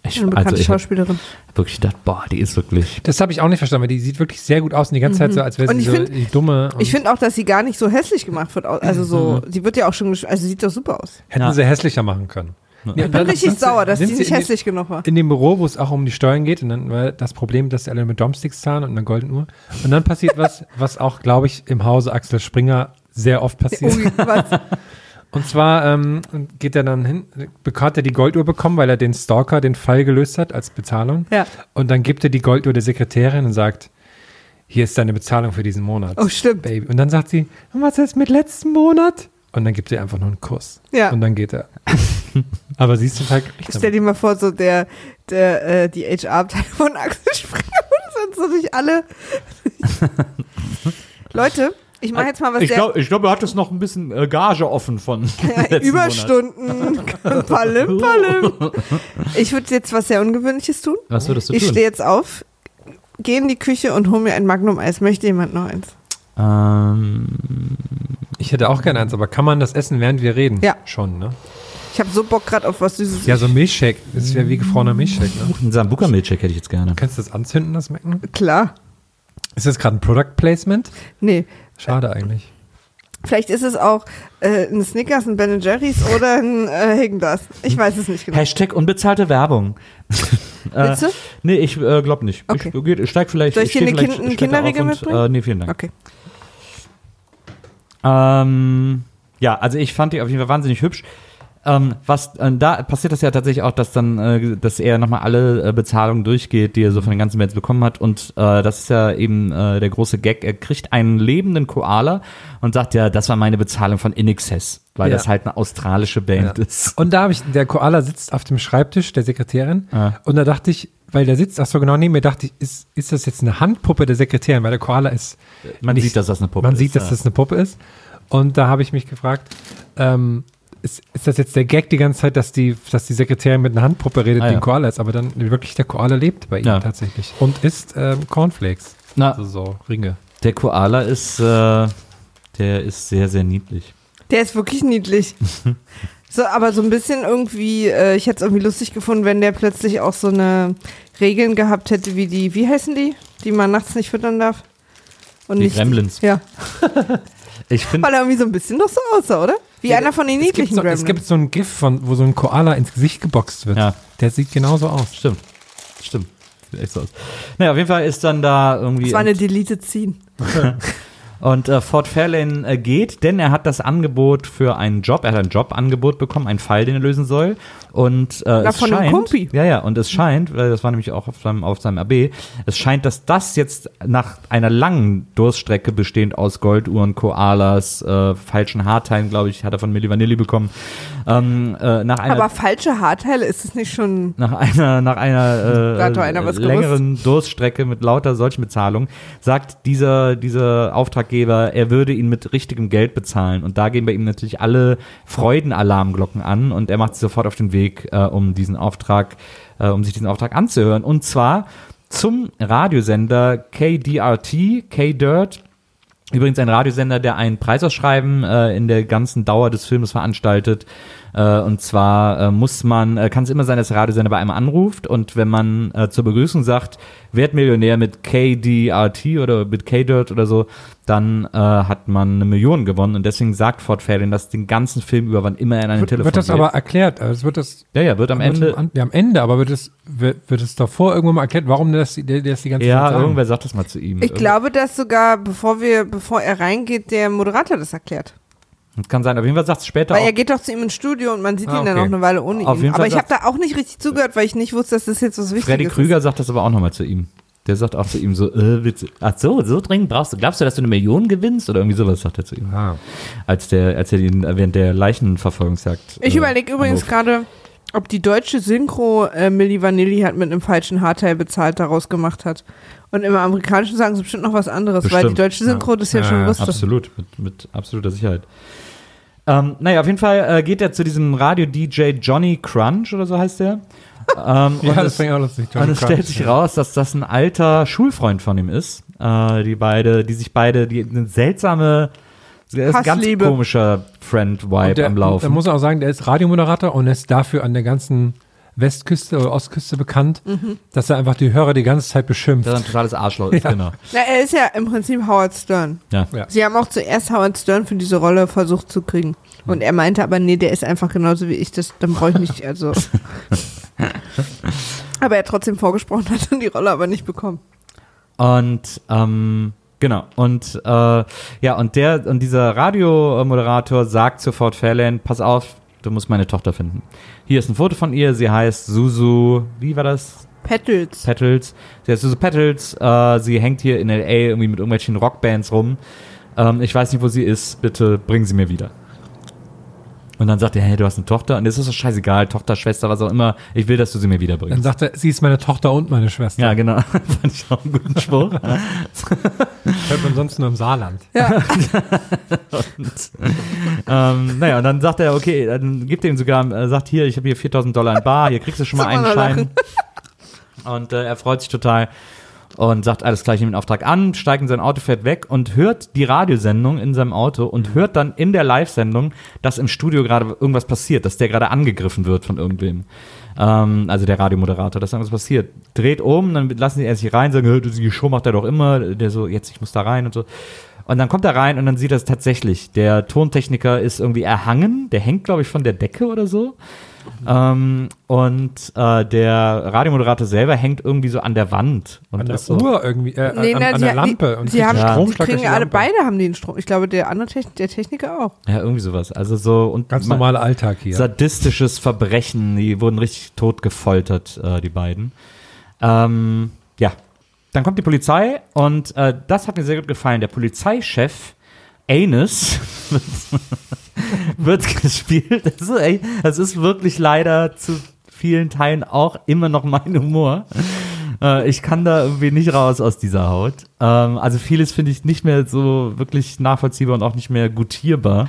Ich, Eine bekannte also ich habe Schauspielerin. wirklich gedacht, boah, die ist wirklich. Das habe ich auch nicht verstanden, weil die sieht wirklich sehr gut aus und die ganze Zeit so, als wäre sie ich so find- die dumme. und Ich finde auch, dass sie gar nicht so hässlich gemacht wird. Also so, sie wird ja auch schon, also sie sieht doch super aus. hätten Ja. sie hässlicher machen können. Ja, Ich bin richtig sind sauer, dass sie sie nicht hässlich genug war. in dem Büro, wo es auch um die Steuern geht, und dann war das Problem, dass sie alle mit Domsticks zahlen und einer goldenen Uhr. Und dann passiert was, was auch, glaube ich, im Hause Axel Springer sehr oft passiert. Ui, was? (laughs) Und zwar ähm, geht er dann hin, hat er die Golduhr bekommen, weil er den Stalker den Fall gelöst hat als Bezahlung. Ja. Und dann gibt er die Golduhr der Sekretärin und sagt, hier ist deine Bezahlung für diesen Monat. Oh, stimmt. Baby. Und dann sagt sie, was ist mit letzten Monat? Und dann gibt er einfach nur einen Kuss. Ja. Und dann geht er. (laughs) Aber sie ist total glücklich Stell dir mal vor, so der, der, äh, die HR-Abteilung von Axel Springer (laughs) und sind so durch alle. (laughs) Leute, ich mache jetzt mal was Ich sehr glaube, ich glaub, er hat es noch ein bisschen äh, Gage offen von (laughs) letzten Überstunden, (laughs) palim, palim. Ich würde jetzt was sehr Ungewöhnliches tun. Was würdest du Ich tun? stehe jetzt auf, gehe in die Küche und hole mir ein Magnum-Eis. Möchte jemand noch eins? Ähm, Ich hätte auch gerne eins, aber kann man das essen, während wir reden? Ja. Schon, ne? Ich habe so Bock gerade auf was Süßes. Ja, so ein Milchshake. Das ist ja wie gefrorener Milchshake, ne? einen Sambuka-Milchshake hätte ich jetzt gerne. Kannst du das anzünden, das Magnum? Klar. Ist das gerade ein Product Placement? Nee, Schade eigentlich. vielleicht ist es auch äh, ein Snickers, ein Ben Jerry's oder ein äh, Häagen-Dazs. Ich weiß es nicht genau. Hashtag unbezahlte Werbung. (laughs) Willst du? Nee, ich äh, glaube nicht. Okay. Ich, geht, ich steig vielleicht. Soll ich dir steh eine Kind- auf und, mitbringen? Äh, nee, vielen Dank. Okay. Ähm, ja, also ich fand die auf jeden Fall wahnsinnig hübsch. Ähm, was äh, da passiert das ja tatsächlich auch, dass dann, äh, dass er nochmal alle äh, Bezahlungen durchgeht, die er so von den ganzen Bands bekommen hat. Und äh, das ist ja eben äh, der große Gag. Er kriegt einen lebenden Koala und sagt ja, das war meine Bezahlung von In Excess, weil Ja. das halt eine australische Band ist. Und da habe ich, der Koala sitzt auf dem Schreibtisch der Sekretärin. Ah. Und da dachte ich, weil der sitzt, ach so genau neben mir, dachte ich, ist, ist das jetzt eine Handpuppe der Sekretärin? Weil der Koala ist. Man nicht- sieht, dass das eine Puppe Man ist. sieht, dass ja. das eine Puppe ist. Und da habe ich mich gefragt, ähm, ist, ist das jetzt der Gag die ganze Zeit, dass die, dass die Sekretärin mit einer Handpuppe redet, Ah, die ja. ein Koala ist, aber dann wirklich der Koala lebt bei ihm Ja. tatsächlich und isst ähm, Cornflakes. Na, Also so Ringe. der Koala ist, äh, der ist sehr, sehr niedlich. Der ist wirklich niedlich. (laughs) So, aber so ein bisschen irgendwie, äh, ich hätte es irgendwie lustig gefunden, wenn der plötzlich auch so eine Regeln gehabt hätte, wie die, wie heißen die, die man nachts nicht füttern darf? Und Die nicht, Gremlins. Ja, (laughs) Ich finde, weil er irgendwie so ein bisschen doch so aussah, oder? Wie einer von den Es gibt, niedlichen so, es gibt so ein GIF, von, wo so ein Koala ins Gesicht geboxt wird. Ja. Der sieht genauso aus. stimmt. Stimmt. Sieht echt so aus. Naja, auf jeden Fall ist dann da irgendwie. das war eine Deleted Scene. (laughs) (laughs) Und äh, Ford Fairlane äh, geht, denn er hat das Angebot für einen Job, er hat ein Jobangebot bekommen, einen Fall, den er lösen soll. Und äh, es von einem scheint, Kumpi. ja, ja, und es scheint, weil das war nämlich auch auf seinem, auf seinem AB, es scheint, dass das jetzt nach einer langen Durststrecke bestehend aus Golduhren, Koalas, äh, falschen Haarteilen, glaube ich, hat er von Milli Vanilli bekommen, ähm, äh, nach einer Aber falsche Haarteile, ist es nicht schon. nach einer, nach einer (laughs) äh, einer längeren Durststrecke mit lauter solchen Bezahlungen, sagt dieser, dieser Auftraggeber, er würde ihn mit richtigem Geld bezahlen. Und da gehen bei ihm natürlich alle Freudenalarmglocken an und er macht sich sofort auf den Weg, äh, um diesen Auftrag, äh, um sich diesen Auftrag anzuhören. Und zwar zum Radiosender KDRT, K-Dirt, Übrigens ein Radiosender, der ein Preisausschreiben äh, in der ganzen Dauer des Filmes veranstaltet. Äh, und zwar äh, muss man, äh, kann es immer sein, dass der Radiosender bei einem anruft und wenn man äh, zur Begrüßung sagt, werd Millionär mit KDRT oder mit K-Dirt oder so, dann äh, hat man eine Million gewonnen und deswegen sagt Ford Fairlane das den ganzen Film über, wann immer er in einem Wird, Telefon wird das geht. aber erklärt? Also es wird das ja, ja, wird am wird Ende, Am, ja, am Ende, aber wird es, wird, wird es davor irgendwann mal erklärt, warum der das, der, der das die ganze ja, Zeit sagen? irgendwer sagt das mal zu ihm. Ich glaube, dass sogar, bevor wir, bevor er reingeht, der Moderator das erklärt. Das kann sein, auf jeden Fall sagt es später Weil auch. er geht doch zu ihm ins Studio und man sieht Ah, ihn dann noch eine Weile ohne Auf ihn. jeden Aber ich habe da auch nicht richtig zugehört, weil ich nicht wusste, dass das jetzt was Wichtiges Freddy ist. Krüger sagt das aber auch nochmal zu ihm. Der sagt auch zu ihm so, äh, willst ach so, so dringend brauchst du, glaubst du, dass du eine Million gewinnst? Oder irgendwie sowas sagt er zu ihm. Ah. Als der, als er ihn während der Leichenverfolgungsjagd. Ich äh, überlege übrigens gerade, ob die deutsche Synchro äh, Milli Vanilli hat mit einem falschen Haarteil bezahlt daraus gemacht hat. Und im Amerikanischen sagen sie bestimmt noch was anderes, weil die Bestimmt, deutsche Synchro das ja, Ja, schon ja, wusste. Absolut, mit, mit absoluter Sicherheit. Ähm, naja, auf jeden Fall äh, geht er zu diesem Radio-DJ Johnny Crunch oder so heißt der. Ähm, (laughs) Ja, und das es, auch lustig und es stellt sich raus, dass das ein alter Schulfreund von ihm ist. Äh, die beide, die sich beide, die eine seltsame, das ist ein ganz komischer Friend-Vibe am Laufen. Da muss man auch sagen, der ist Radiomoderator und ist dafür an der ganzen Westküste oder Ostküste bekannt, Mhm. dass er einfach die Hörer die ganze Zeit beschimpft. Das ist ein totales Arschloch ist, Ja. genau. Na, er ist ja im Prinzip Howard Stern. Ja. Ja. Sie haben auch zuerst Howard Stern für diese Rolle versucht zu kriegen. Und er meinte aber, nee, der ist einfach genauso wie ich, das, dann brauche ich nicht, also. (laughs) aber er hat trotzdem vorgesprochen, hat dann die Rolle aber nicht bekommen. Und ähm, genau. Und äh, ja, und der und dieser Radiomoderator sagt zu Ford Fairlane, pass auf, du musst meine Tochter finden. Hier ist ein Foto von ihr, sie heißt Suzu, wie war das? Petals. Petals. Sie heißt Suzu Petals, äh, sie hängt hier in LA irgendwie mit irgendwelchen Rockbands rum. Ähm, ich weiß nicht, wo sie ist, bitte bringen sie mir wieder. Und dann sagt er, hey, du hast eine Tochter und es ist doch scheißegal, Tochter, Schwester, was auch immer, ich will, dass du sie mir wiederbringst. Dann sagt er, sie ist meine Tochter und meine Schwester. ja, genau. (laughs) Fand ich auch einen guten Spruch. (laughs) (laughs) Hört man sonst nur im Saarland. ähm, naja, und dann sagt er, okay, dann gibt er ihm sogar, äh, sagt hier, ich habe hier 4000 Dollar in Bar, hier kriegst du schon mal einen Schein. Und äh, er freut sich total und sagt alles gleich, nimmt den Auftrag an, steigt in sein Auto, fährt weg und hört die Radiosendung in seinem Auto und hört dann in der Live-Sendung, dass im Studio gerade irgendwas passiert, dass der gerade angegriffen wird von irgendwem. Ähm, also der Radiomoderator, dass irgendwas passiert. Dreht um, dann lassen sie erst sich rein, sagen, "Hä, die Show macht er doch immer. Der so, jetzt, ich muss da rein und so. Und dann kommt er rein und dann sieht er es tatsächlich. Der Tontechniker ist irgendwie erhangen, der hängt, glaube ich, von der Decke oder so. Ähm, und äh, der Radiomoderator selber hängt irgendwie so an der Wand. Und An der ist so, Uhr irgendwie, äh, Nee, an, na, an sie, der die- Lampe. und sie haben, Ja. die Stromschlag kriegen die alle, Lampe. beide haben den Strom. Ich glaube, der andere Techn der Techniker auch. Ja, irgendwie sowas. Also so und Ganz normaler Alltag hier. sadistisches Verbrechen. Die wurden richtig tot gefoltert, äh, die beiden. Ähm, ja. Dann kommt die Polizei und äh, das hat mir sehr gut gefallen. Der Polizeichef Anus (laughs) wird gespielt. Das ist, ey, das ist wirklich leider zu vielen Teilen auch immer noch mein Humor. Äh, ich kann da irgendwie nicht raus aus dieser Haut. Ähm, also vieles finde ich nicht mehr so wirklich nachvollziehbar und auch nicht mehr gutierbar,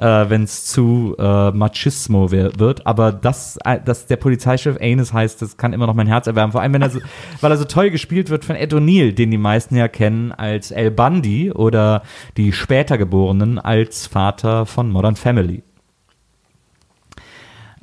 äh, wenn es zu äh, Machismo wird. Aber das, äh, dass der Polizeichef Anis heißt, das kann immer noch mein Herz erwärmen. Vor allem, wenn er so, (laughs) weil er so toll gespielt wird von Ed O'Neill, den die meisten ja kennen als El Bundy oder die später Geborenen als Vater von Modern Family.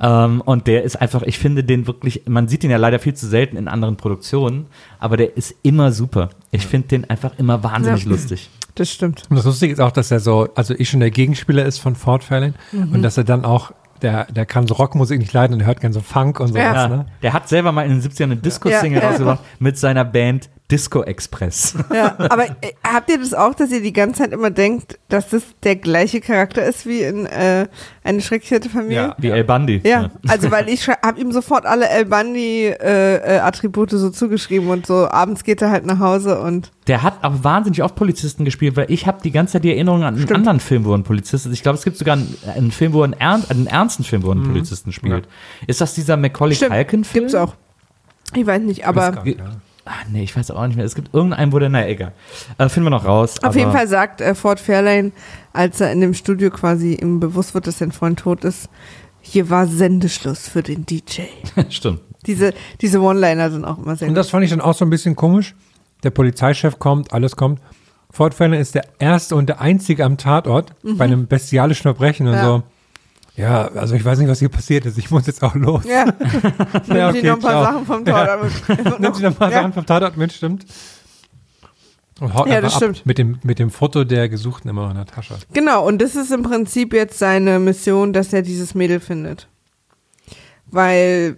Ähm, und der ist einfach, ich finde den wirklich, man sieht den ja leider viel zu selten in anderen Produktionen, aber der ist immer super. Ich finde den einfach immer wahnsinnig Ja. lustig. Das stimmt. Und das Lustige ist auch, dass er so, also ich schon der Gegenspieler ist von Ford Fairlane und dass er dann auch, der, der kann so Rockmusik nicht leiden und er hört gern so Funk und sowas, Ja. ne? Der hat selber mal in den 70ern eine Disco-Single Ja, ja. rausgebracht mit seiner Band Disco Express. Ja, aber äh, habt ihr das auch, dass ihr die ganze Zeit immer denkt, dass das der gleiche Charakter ist wie in äh, eine schreckliche Familie? Wie El Bundy. Ja, also weil ich habe ihm sofort alle El Bundy-Attribute so zugeschrieben und so abends geht er halt nach Hause und Der hat auch wahnsinnig oft Polizisten gespielt, weil ich habe die ganze Zeit die Erinnerung an einen Stimmt. anderen Film, wo ein Polizist ist. Ich glaube, es gibt sogar einen, einen Film, wo einen, ernst, einen ernsten Film, wo er einen Polizisten spielt. Ist das dieser Macaulay Culkin-Film? gibt's auch. Ich weiß nicht, aber gar- ja. Ah, nee, ich weiß auch nicht mehr. Es gibt irgendeinen, wo der, naja, egal. Äh, finden wir noch raus. auf aber- jeden Fall sagt äh, Ford Fairlane, als er in dem Studio quasi ihm bewusst wird, dass sein Freund tot ist, hier war Sendeschluss für den DJ. (laughs) Stimmt. Diese, diese One-Liner sind auch immer sehr Und das fand ich dann auch so ein bisschen komisch. Der Polizeichef kommt, alles kommt. Ford Fairlane ist der erste und der einzige am Tatort bei einem bestialischen Verbrechen und Ja. so. Ja, also ich weiß nicht, was hier passiert ist. Ich muss jetzt auch los. Ja, (laughs) Ja, nimm sie okay, noch ein paar ciao. Sachen vom Tor. (laughs) Nimmt sie noch mal Ja. Sachen vom Tatort mit, stimmt. Und haut Ja, das stimmt. Mit dem, mit dem Foto der Gesuchten immer noch in der Tasche. Genau, und das ist im Prinzip jetzt seine Mission, dass er dieses Mädel findet. Weil,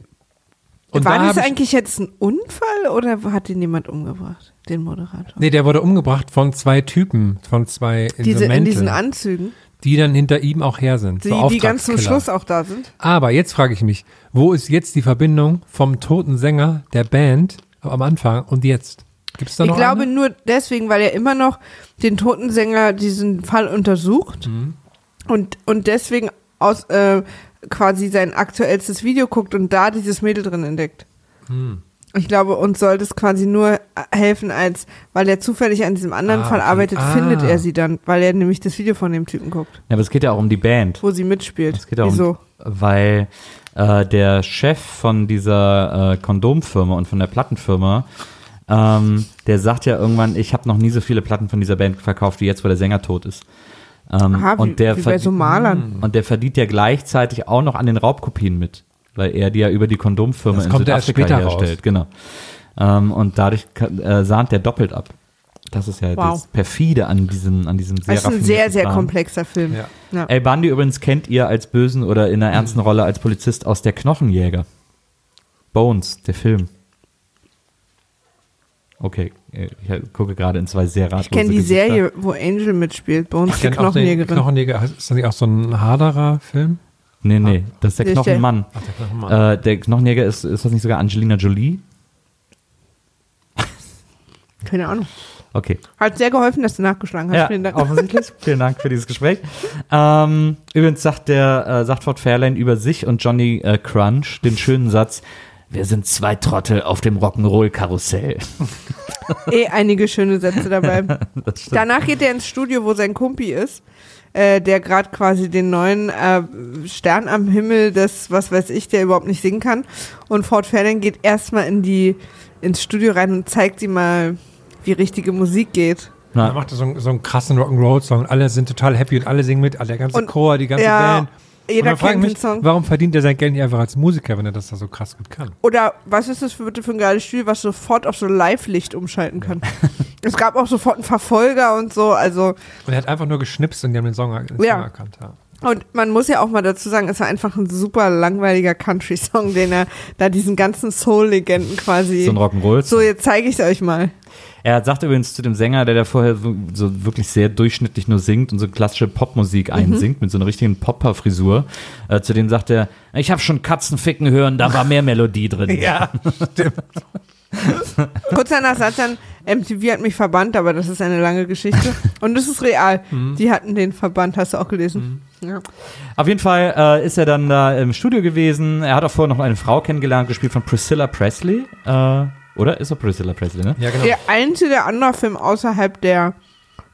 Und war da das eigentlich jetzt ein Unfall oder hat ihn jemand umgebracht, den Moderator? Nee, der wurde umgebracht von zwei Typen, von zwei Diese, so in diesen Anzügen, die dann hinter ihm auch her sind. die, so die ganz zum. Schluss auch da sind. Aber jetzt frage ich mich, wo ist jetzt die Verbindung vom toten Sänger der Band am Anfang und jetzt? Gibt es da Ich noch glaube eine? nur deswegen, weil er immer noch den toten Sänger diesen Fall untersucht Mhm. und, und deswegen aus äh, quasi sein aktuellstes Video guckt und da dieses Mädel drin entdeckt. Hm. Ich glaube, uns soll das quasi nur helfen, als weil er zufällig an diesem anderen Ah, Fall arbeitet, Ah. findet er sie dann, weil er nämlich das Video von dem Typen guckt, Ja, aber es geht ja auch um die Band. wo sie mitspielt. Es geht ja um, Wieso? weil äh, der Chef von dieser äh, Kondomfirma und von der Plattenfirma, ähm, der sagt ja irgendwann, ich habe noch nie so viele Platten von dieser Band verkauft, wie jetzt, wo der Sänger tot ist. Ähm, Aha, wie, und, der wie bei so Malern. und der verdient ja gleichzeitig auch noch an den Raubkopien mit, weil er die ja über die Kondomfirma Das in kommt Südafrika später raus. herstellt. Genau. Ähm, und dadurch äh, sahnt der doppelt ab. Das ist ja Wow. das perfide an diesem, an diesem sehr Das ist ein sehr, sehr Plan. komplexer Film. Ja. Ja. El Bundy übrigens kennt ihr als Bösen oder in einer ernsten Rolle als Polizist aus der Knochenjäger. Bones, der Film. Okay, äh, ich gucke gerade in zwei sehr ratlose Ich kenne die Gesichter. Serie, wo Angel mitspielt, uns Ich die kenn auch den Knochenjägerin. Knochenjäger. Ist das nicht auch so ein Haderer-Film? Nee, nee, das ist der Knochenmann. Ach, der Knochenmann. Äh, der Knochenjäger ist, ist das nicht sogar Angelina Jolie? (laughs) Keine Ahnung. Okay. Hat sehr geholfen, dass du nachgeschlagen hast. Ja, Vielen Dank. offensichtlich. (laughs) Vielen Dank für dieses Gespräch. Ähm, übrigens sagt der, äh, sagt Ford Fairlane über sich und Johnny äh, Crunch den schönen Satz, wir sind zwei Trottel auf dem Rock'n'Roll-Karussell. eh einige schöne Sätze dabei. (laughs) Danach geht er ins Studio, wo sein Kumpi ist, äh, der gerade quasi den neuen äh, Stern am Himmel, das, was weiß ich, der überhaupt nicht singen kann. Und Ford Fairlane geht erstmal in die, ins Studio rein und zeigt ihm mal, wie richtige Musik geht. Na, Er macht so, einen- so einen krassen Rock'n'Roll-Song. Alle sind total happy und alle singen mit. Der ganze Und- Chor, die ganze ja, Band. Jeder kennt den mich, Song. warum verdient er sein Geld nicht einfach als Musiker, wenn er das da so krass gut kann? Oder was ist das für, bitte für ein geiles Studio, was sofort auf so Live-Licht umschalten kann? es gab auch sofort einen Verfolger und so, also Und er hat einfach nur geschnipst und die haben den Song, den Ja. Song erkannt. Ja. Und man muss ja auch mal dazu sagen, es war einfach ein super langweiliger Country-Song, den er da diesen ganzen Soul-Legenden quasi. so ein Rock'n'Roll. so, jetzt zeige ich es euch mal. Er sagt übrigens zu dem Sänger, der da vorher so, wirklich sehr durchschnittlich nur singt und so klassische Popmusik einsingt, mit so einer richtigen Popper-Frisur, äh, zu dem sagt er, ich habe schon Katzen ficken hören, da war mehr Melodie drin. (laughs) Ja, stimmt. Kurz danach sagt dann, MTV hat mich verbannt, aber das ist eine lange Geschichte. Und das ist real. Die hatten den verbannt, hast du auch gelesen. Ja. Auf jeden Fall äh, ist er dann da im Studio gewesen. Er hat auch vorher noch eine Frau kennengelernt, gespielt von Priscilla Presley. Äh, Oder? Ist doch Priscilla Presley, ne? Ja, genau. Der einzige andere Film außerhalb der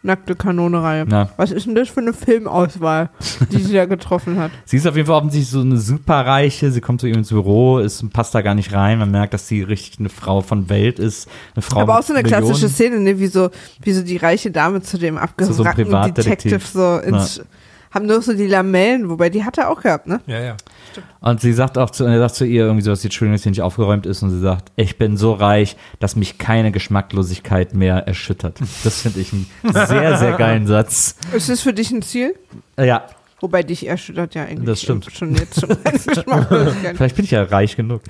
Nackte Kanone-Reihe. Na. Was ist denn das für eine Filmauswahl, die sie da getroffen hat? (laughs) Sie ist auf jeden Fall offensichtlich so eine superreiche. Sie kommt zu ihm ins Büro, ist, passt da gar nicht rein. Man merkt, dass sie richtig eine Frau von Welt ist. Eine Frau Aber auch so eine Millionen. klassische Szene, ne? wie, so, wie so die reiche Dame zu dem so abgewrackten einem Privatdetektiv. Detective so ins, haben nur so die Lamellen, wobei die hat er auch gehabt, ne? Ja, ja. Und sie sagt auch zu, er sagt zu ihr irgendwie so, dass die hier nicht aufgeräumt ist. Und sie sagt, ich bin so reich, dass mich keine Geschmacklosigkeit mehr erschüttert. Das finde ich einen sehr, sehr geilen Satz. Ist das für dich ein Ziel? Ja, Wobei dich erschüttert ja eigentlich Das stimmt. schon jetzt schon. (laughs) Vielleicht bin ich ja reich genug.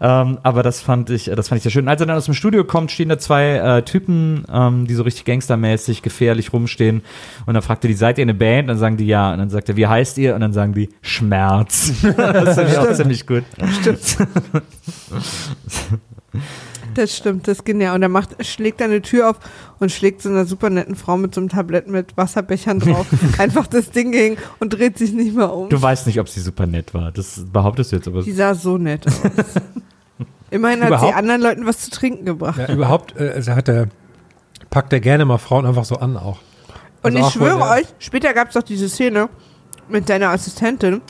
Ähm, aber das fand ich, das fand ich sehr schön. Als er dann aus dem Studio kommt, stehen da zwei äh, Typen, ähm, die so richtig gangstermäßig gefährlich rumstehen. Und dann fragt er die, seid ihr eine Band? Und dann sagen die ja. Und dann sagt er, wie heißt ihr? Und dann sagen die Schmerz. (laughs) das finde ich auch ziemlich gut. (laughs) Das stimmt, das ist genial. Und er macht, schlägt eine Tür auf und schlägt so einer super netten Frau mit so einem Tablett mit Wasserbechern drauf (laughs) einfach das Ding gegen und dreht sich nicht mehr um. Du weißt nicht, ob sie super nett war. Das behauptest du jetzt aber. Die sah so nett aus. (laughs) Immerhin hat sie Überhaupt- anderen Leuten was zu trinken gebracht. ja überhaupt äh, also hat er, packt er gerne mal Frauen einfach so an auch. Und Also ich auch, wo schwöre euch, später gab es doch diese Szene mit deiner Assistentin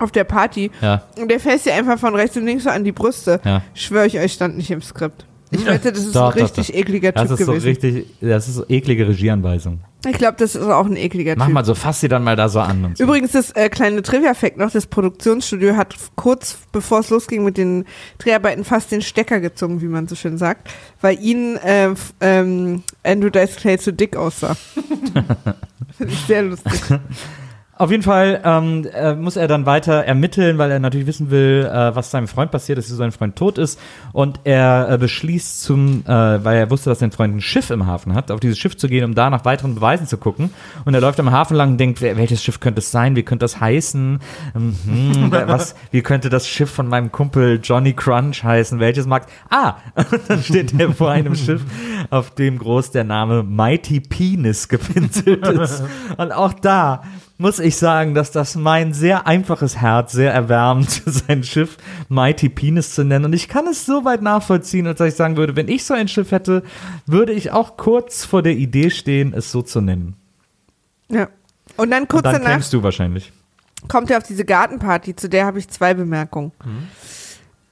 auf der Party. Ja, Und der fässt sie einfach von rechts und links so an die Brüste. ja. Schwöre ich euch, stand nicht im Skript. Ich wette, das ist Doch, ein richtig doch. ekliger Das Typ ist so gewesen. richtig, das ist so eklige Regieanweisung. ich glaube, das ist auch ein ekliger Mach Typ. mal so, fass sie dann mal da so an. So. Übrigens, das äh, kleine Trivia-Fact noch, das Produktionsstudio hat kurz bevor es losging mit den Dreharbeiten fast den Stecker gezogen, wie man so schön sagt, weil ihnen äh, ähm, Andrew Dice Clay zu dick aussah. (laughs) Finde ich sehr lustig. (laughs) Auf jeden Fall ähm, äh, muss er dann weiter ermitteln, weil er natürlich wissen will, äh, was seinem Freund passiert ist, dass sein Freund tot ist. Und er äh, beschließt zum, äh, weil er wusste, dass sein Freund ein Schiff im Hafen hat, auf dieses Schiff zu gehen, um da nach weiteren Beweisen zu gucken. Und er läuft am Hafen lang und denkt, welches Schiff könnte es sein? Wie könnte das heißen? Ähm, hm, (laughs) was, wie könnte das Schiff von meinem Kumpel Johnny Crunch heißen? Welches mag? Ah, (laughs) und dann steht er vor einem Schiff, auf dem groß der Name Mighty Penis (laughs) gepinselt ist. Und auch da muss ich sagen, dass das mein sehr einfaches Herz sehr erwärmt, (laughs) sein Schiff Mighty Penis zu nennen. Und ich kann es so weit nachvollziehen, als dass ich sagen würde, wenn ich so ein Schiff hätte, würde ich auch kurz vor der Idee stehen, es so zu nennen. Ja. Und dann kurz Und dann danach du wahrscheinlich. kommt er auf diese Gartenparty, zu der habe ich zwei Bemerkungen.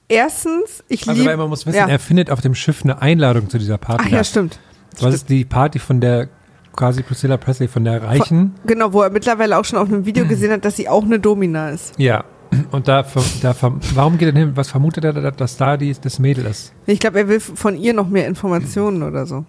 Erstens, ich Also weil liebe. man muss wissen, ja. er findet auf dem Schiff eine Einladung zu dieser Party. Ach ja, stimmt. Was ist die Party von der quasi Priscilla Presley, von der Reichen? Genau, wo er mittlerweile auch schon auf einem Video gesehen hat, dass sie auch eine Domina ist. Ja. Und da, da warum geht er denn hin? Was vermutet er, da- dass da die, das Mädel ist? Ich glaube, er will von ihr noch mehr Informationen oder so.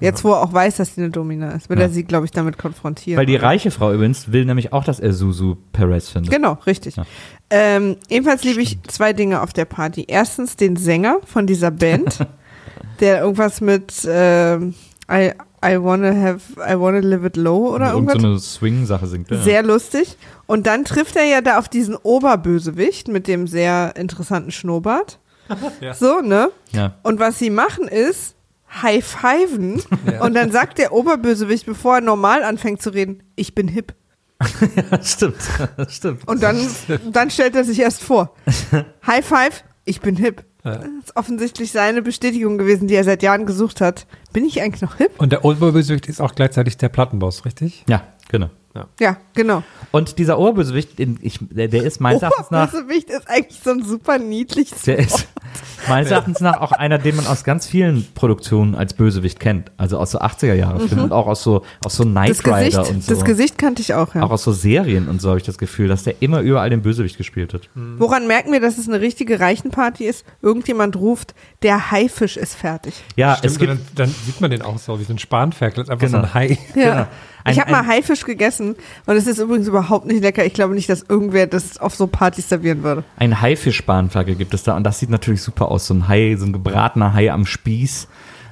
Jetzt, wo er auch weiß, dass sie eine Domina ist, will Ja. er sie, glaube ich, damit konfrontieren. Weil die reiche Frau übrigens will nämlich auch, dass er Susu Perez findet. Genau, richtig. Ja. Ähm, ebenfalls liebe ich zwei Dinge auf der Party. Erstens den Sänger von dieser Band, (laughs) der irgendwas mit I, I wanna have, I wanna live it low oder Irgend irgendwas. so eine Swing-Sache singt. er. Sehr lustig. Und dann trifft er ja da auf diesen Oberbösewicht mit dem sehr interessanten Schnurrbart. (laughs) Ja. So, ne? Ja. Und was sie machen ist, high-fiven. Ja. Und dann sagt der Oberbösewicht, bevor er normal anfängt zu reden, ich bin hip. Das stimmt. Das (laughs) stimmt. Und dann, dann stellt er sich erst vor. (laughs) High five, ich bin hip. Ja. Das ist offensichtlich seine Bestätigung gewesen, die er seit Jahren gesucht hat. Bin ich eigentlich noch hip? Und der Oberbösewicht ist auch gleichzeitig der Plattenboss, richtig? Ja, genau. Ja, genau. Und dieser Oberbösewicht, ich, der, der ist meines Erachtens nach Oberbösewicht ist eigentlich so ein super niedliches Der ist meines Erachtens nach auch einer, den man aus ganz vielen Produktionen als Bösewicht kennt. Also aus so 80er Jahre Filmen und auch aus so, aus so Knight Mhm. das Gesicht, Rider und so. das Gesicht kannte ich auch, ja. Auch aus so Serien und so habe ich das Gefühl, dass der immer überall den Bösewicht gespielt hat. Woran merken wir, dass es eine richtige Reichenparty ist? Irgendjemand ruft, der Haifisch ist fertig. Ja, Stimmt, es gibt dann, dann sieht man den auch so wie so ein Spanferkel, einfach Genau. so ein Hai. Ja. Ein- ich habe mal Haifisch gegessen und es ist übrigens überhaupt nicht lecker. Ich glaube nicht, dass irgendwer das auf so Partys servieren würde. ein Haifischbahnflagge gibt es da und das sieht natürlich super aus. So ein Hai, so ein gebratener Hai am Spieß,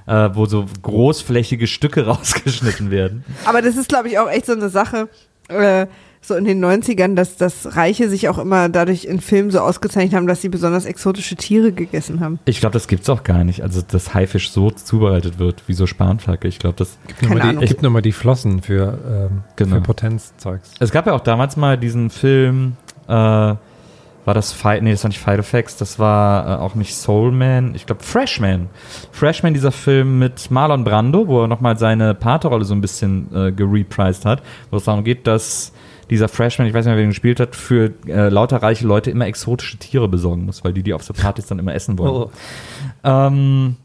äh, wo so großflächige Stücke (laughs) rausgeschnitten werden. Aber das ist, glaube ich, auch echt so eine Sache, äh, so in den 90ern, dass das Reiche sich auch immer dadurch in Filmen so ausgezeichnet haben, dass sie besonders exotische Tiere gegessen haben. Ich glaube, das gibt's auch gar nicht. Also, dass Haifisch so zubereitet wird, wie so Spanflagge. Ich glaube, das. Gib Keine nochmal die, gib noch mal die Flossen für, ähm, Genau. für Potenzzeugs. Es gab ja auch damals mal diesen Film, äh, war das Fight, nee, das war nicht Fight Effects, das war äh, auch nicht Soul Man, ich glaube Freshman. Freshman, dieser Film mit Marlon Brando, wo er nochmal seine Paterrolle so ein bisschen äh, gereprised hat, wo es darum geht, dass dieser Freshman, ich weiß nicht mehr, wer ihn gespielt hat, für äh, lauter reiche Leute immer exotische Tiere besorgen muss, weil die die auf so Partys dann immer essen wollen. Oh. Ähm,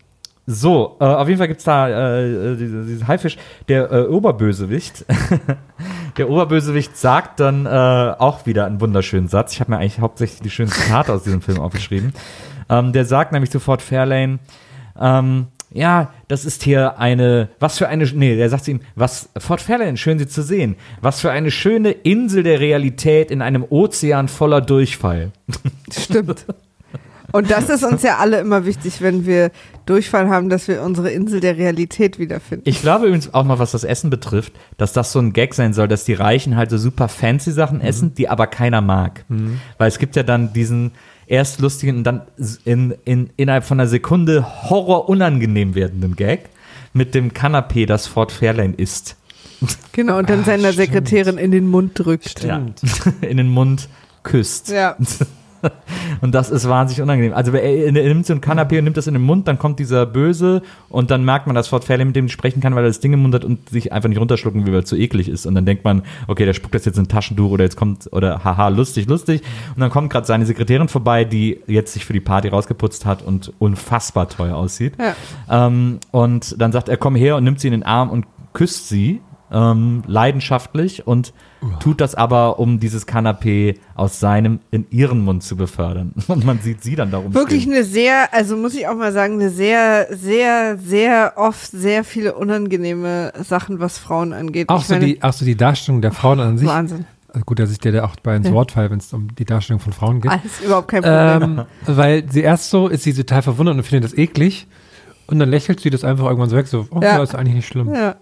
so, äh, auf jeden Fall gibt's da äh, diese, diesen Haifisch. Der äh, Oberbösewicht, (laughs) der Oberbösewicht sagt dann äh, auch wieder einen wunderschönen Satz. Ich habe mir eigentlich hauptsächlich die schönen Zitate aus diesem Film aufgeschrieben. Ähm, der sagt nämlich sofort Fairlane, ähm, ja, das ist hier eine, was für eine, nee, der sagt zu ihm, was, Fort Fairlane, schön Sie zu sehen, was für eine schöne Insel der Realität in einem Ozean voller Durchfall. (laughs) Stimmt. Und das ist uns ja alle immer wichtig, wenn wir Durchfall haben, dass wir unsere Insel der Realität wiederfinden. Ich glaube übrigens auch mal, was das Essen betrifft, dass das so ein Gag sein soll, dass die Reichen halt so super fancy Sachen essen, die aber keiner mag. Weil es gibt ja dann diesen erst lustigen und dann in, in, innerhalb von einer Sekunde horror unangenehm werdenden Gag mit dem Kanapé, das Fort Fairlane isst. Genau, und dann seiner Sekretärin in den Mund drückt. Ja. (laughs) in den Mund küsst. Ja. (laughs) (laughs) Und das ist wahnsinnig unangenehm. Also er, er nimmt so ein Kanapé und nimmt das in den Mund, dann kommt dieser Böse und dann merkt man, dass Fort Fairlane mit dem nicht sprechen kann, weil er das Ding im Mund hat und sich einfach nicht runterschlucken will, weil es zu eklig ist. Und dann denkt man, okay, der spuckt das jetzt in ein Taschentuch oder jetzt kommt, oder haha, lustig, lustig. Und dann kommt gerade seine Sekretärin vorbei, die jetzt sich für die Party rausgeputzt hat und unfassbar teuer aussieht. Ja. Ähm, und dann sagt er, komm her und nimmt sie in den Arm und küsst sie. Ähm, leidenschaftlich und tut das aber, um dieses Kanapé aus seinem in ihren Mund zu befördern. (laughs) Und man sieht sie dann darum. Wirklich stehen. eine sehr, also muss ich auch mal sagen, eine sehr, sehr, sehr oft sehr viele unangenehme Sachen, was Frauen angeht. Auch Ich so, meine, die, auch so die Darstellung der Frauen an sich. Wahnsinn. Also gut, dass ich dir da auch bei ins Ja. Wort falle, wenn es um die Darstellung von Frauen geht. Alles überhaupt kein Problem. Ähm, weil sie erst so ist sie total verwundert und findet das eklig. Und dann lächelt sie das einfach irgendwann so weg, so, oh, Ja. ja. ist eigentlich nicht schlimm. ja.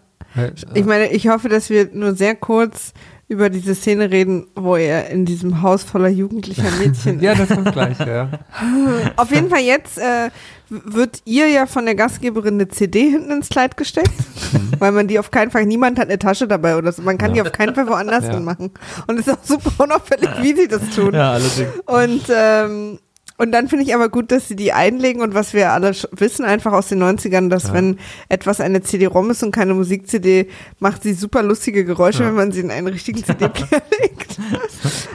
Ich meine, ich hoffe, dass wir nur sehr kurz über diese Szene reden, wo er in diesem Haus voller jugendlicher Mädchen (laughs) ja, das kommt gleich, ja. (laughs) Auf jeden Fall jetzt äh, wird ihr ja von der Gastgeberin eine CD hinten ins Kleid gesteckt, Mhm. weil man die auf keinen Fall, niemand hat eine Tasche dabei oder so, man kann die auf keinen Fall woanders Ja. hin machen. Und es ist auch super unauffällig, wie sie das tun. Ja, allerdings. Und, ähm, und dann finde ich aber gut, dass sie die einlegen und was wir alle wissen einfach aus den 90ern, dass wenn etwas eine CD-ROM ist und keine Musik-CD, macht sie super lustige Geräusche, wenn man sie in einen richtigen CD-Player (laughs) legt.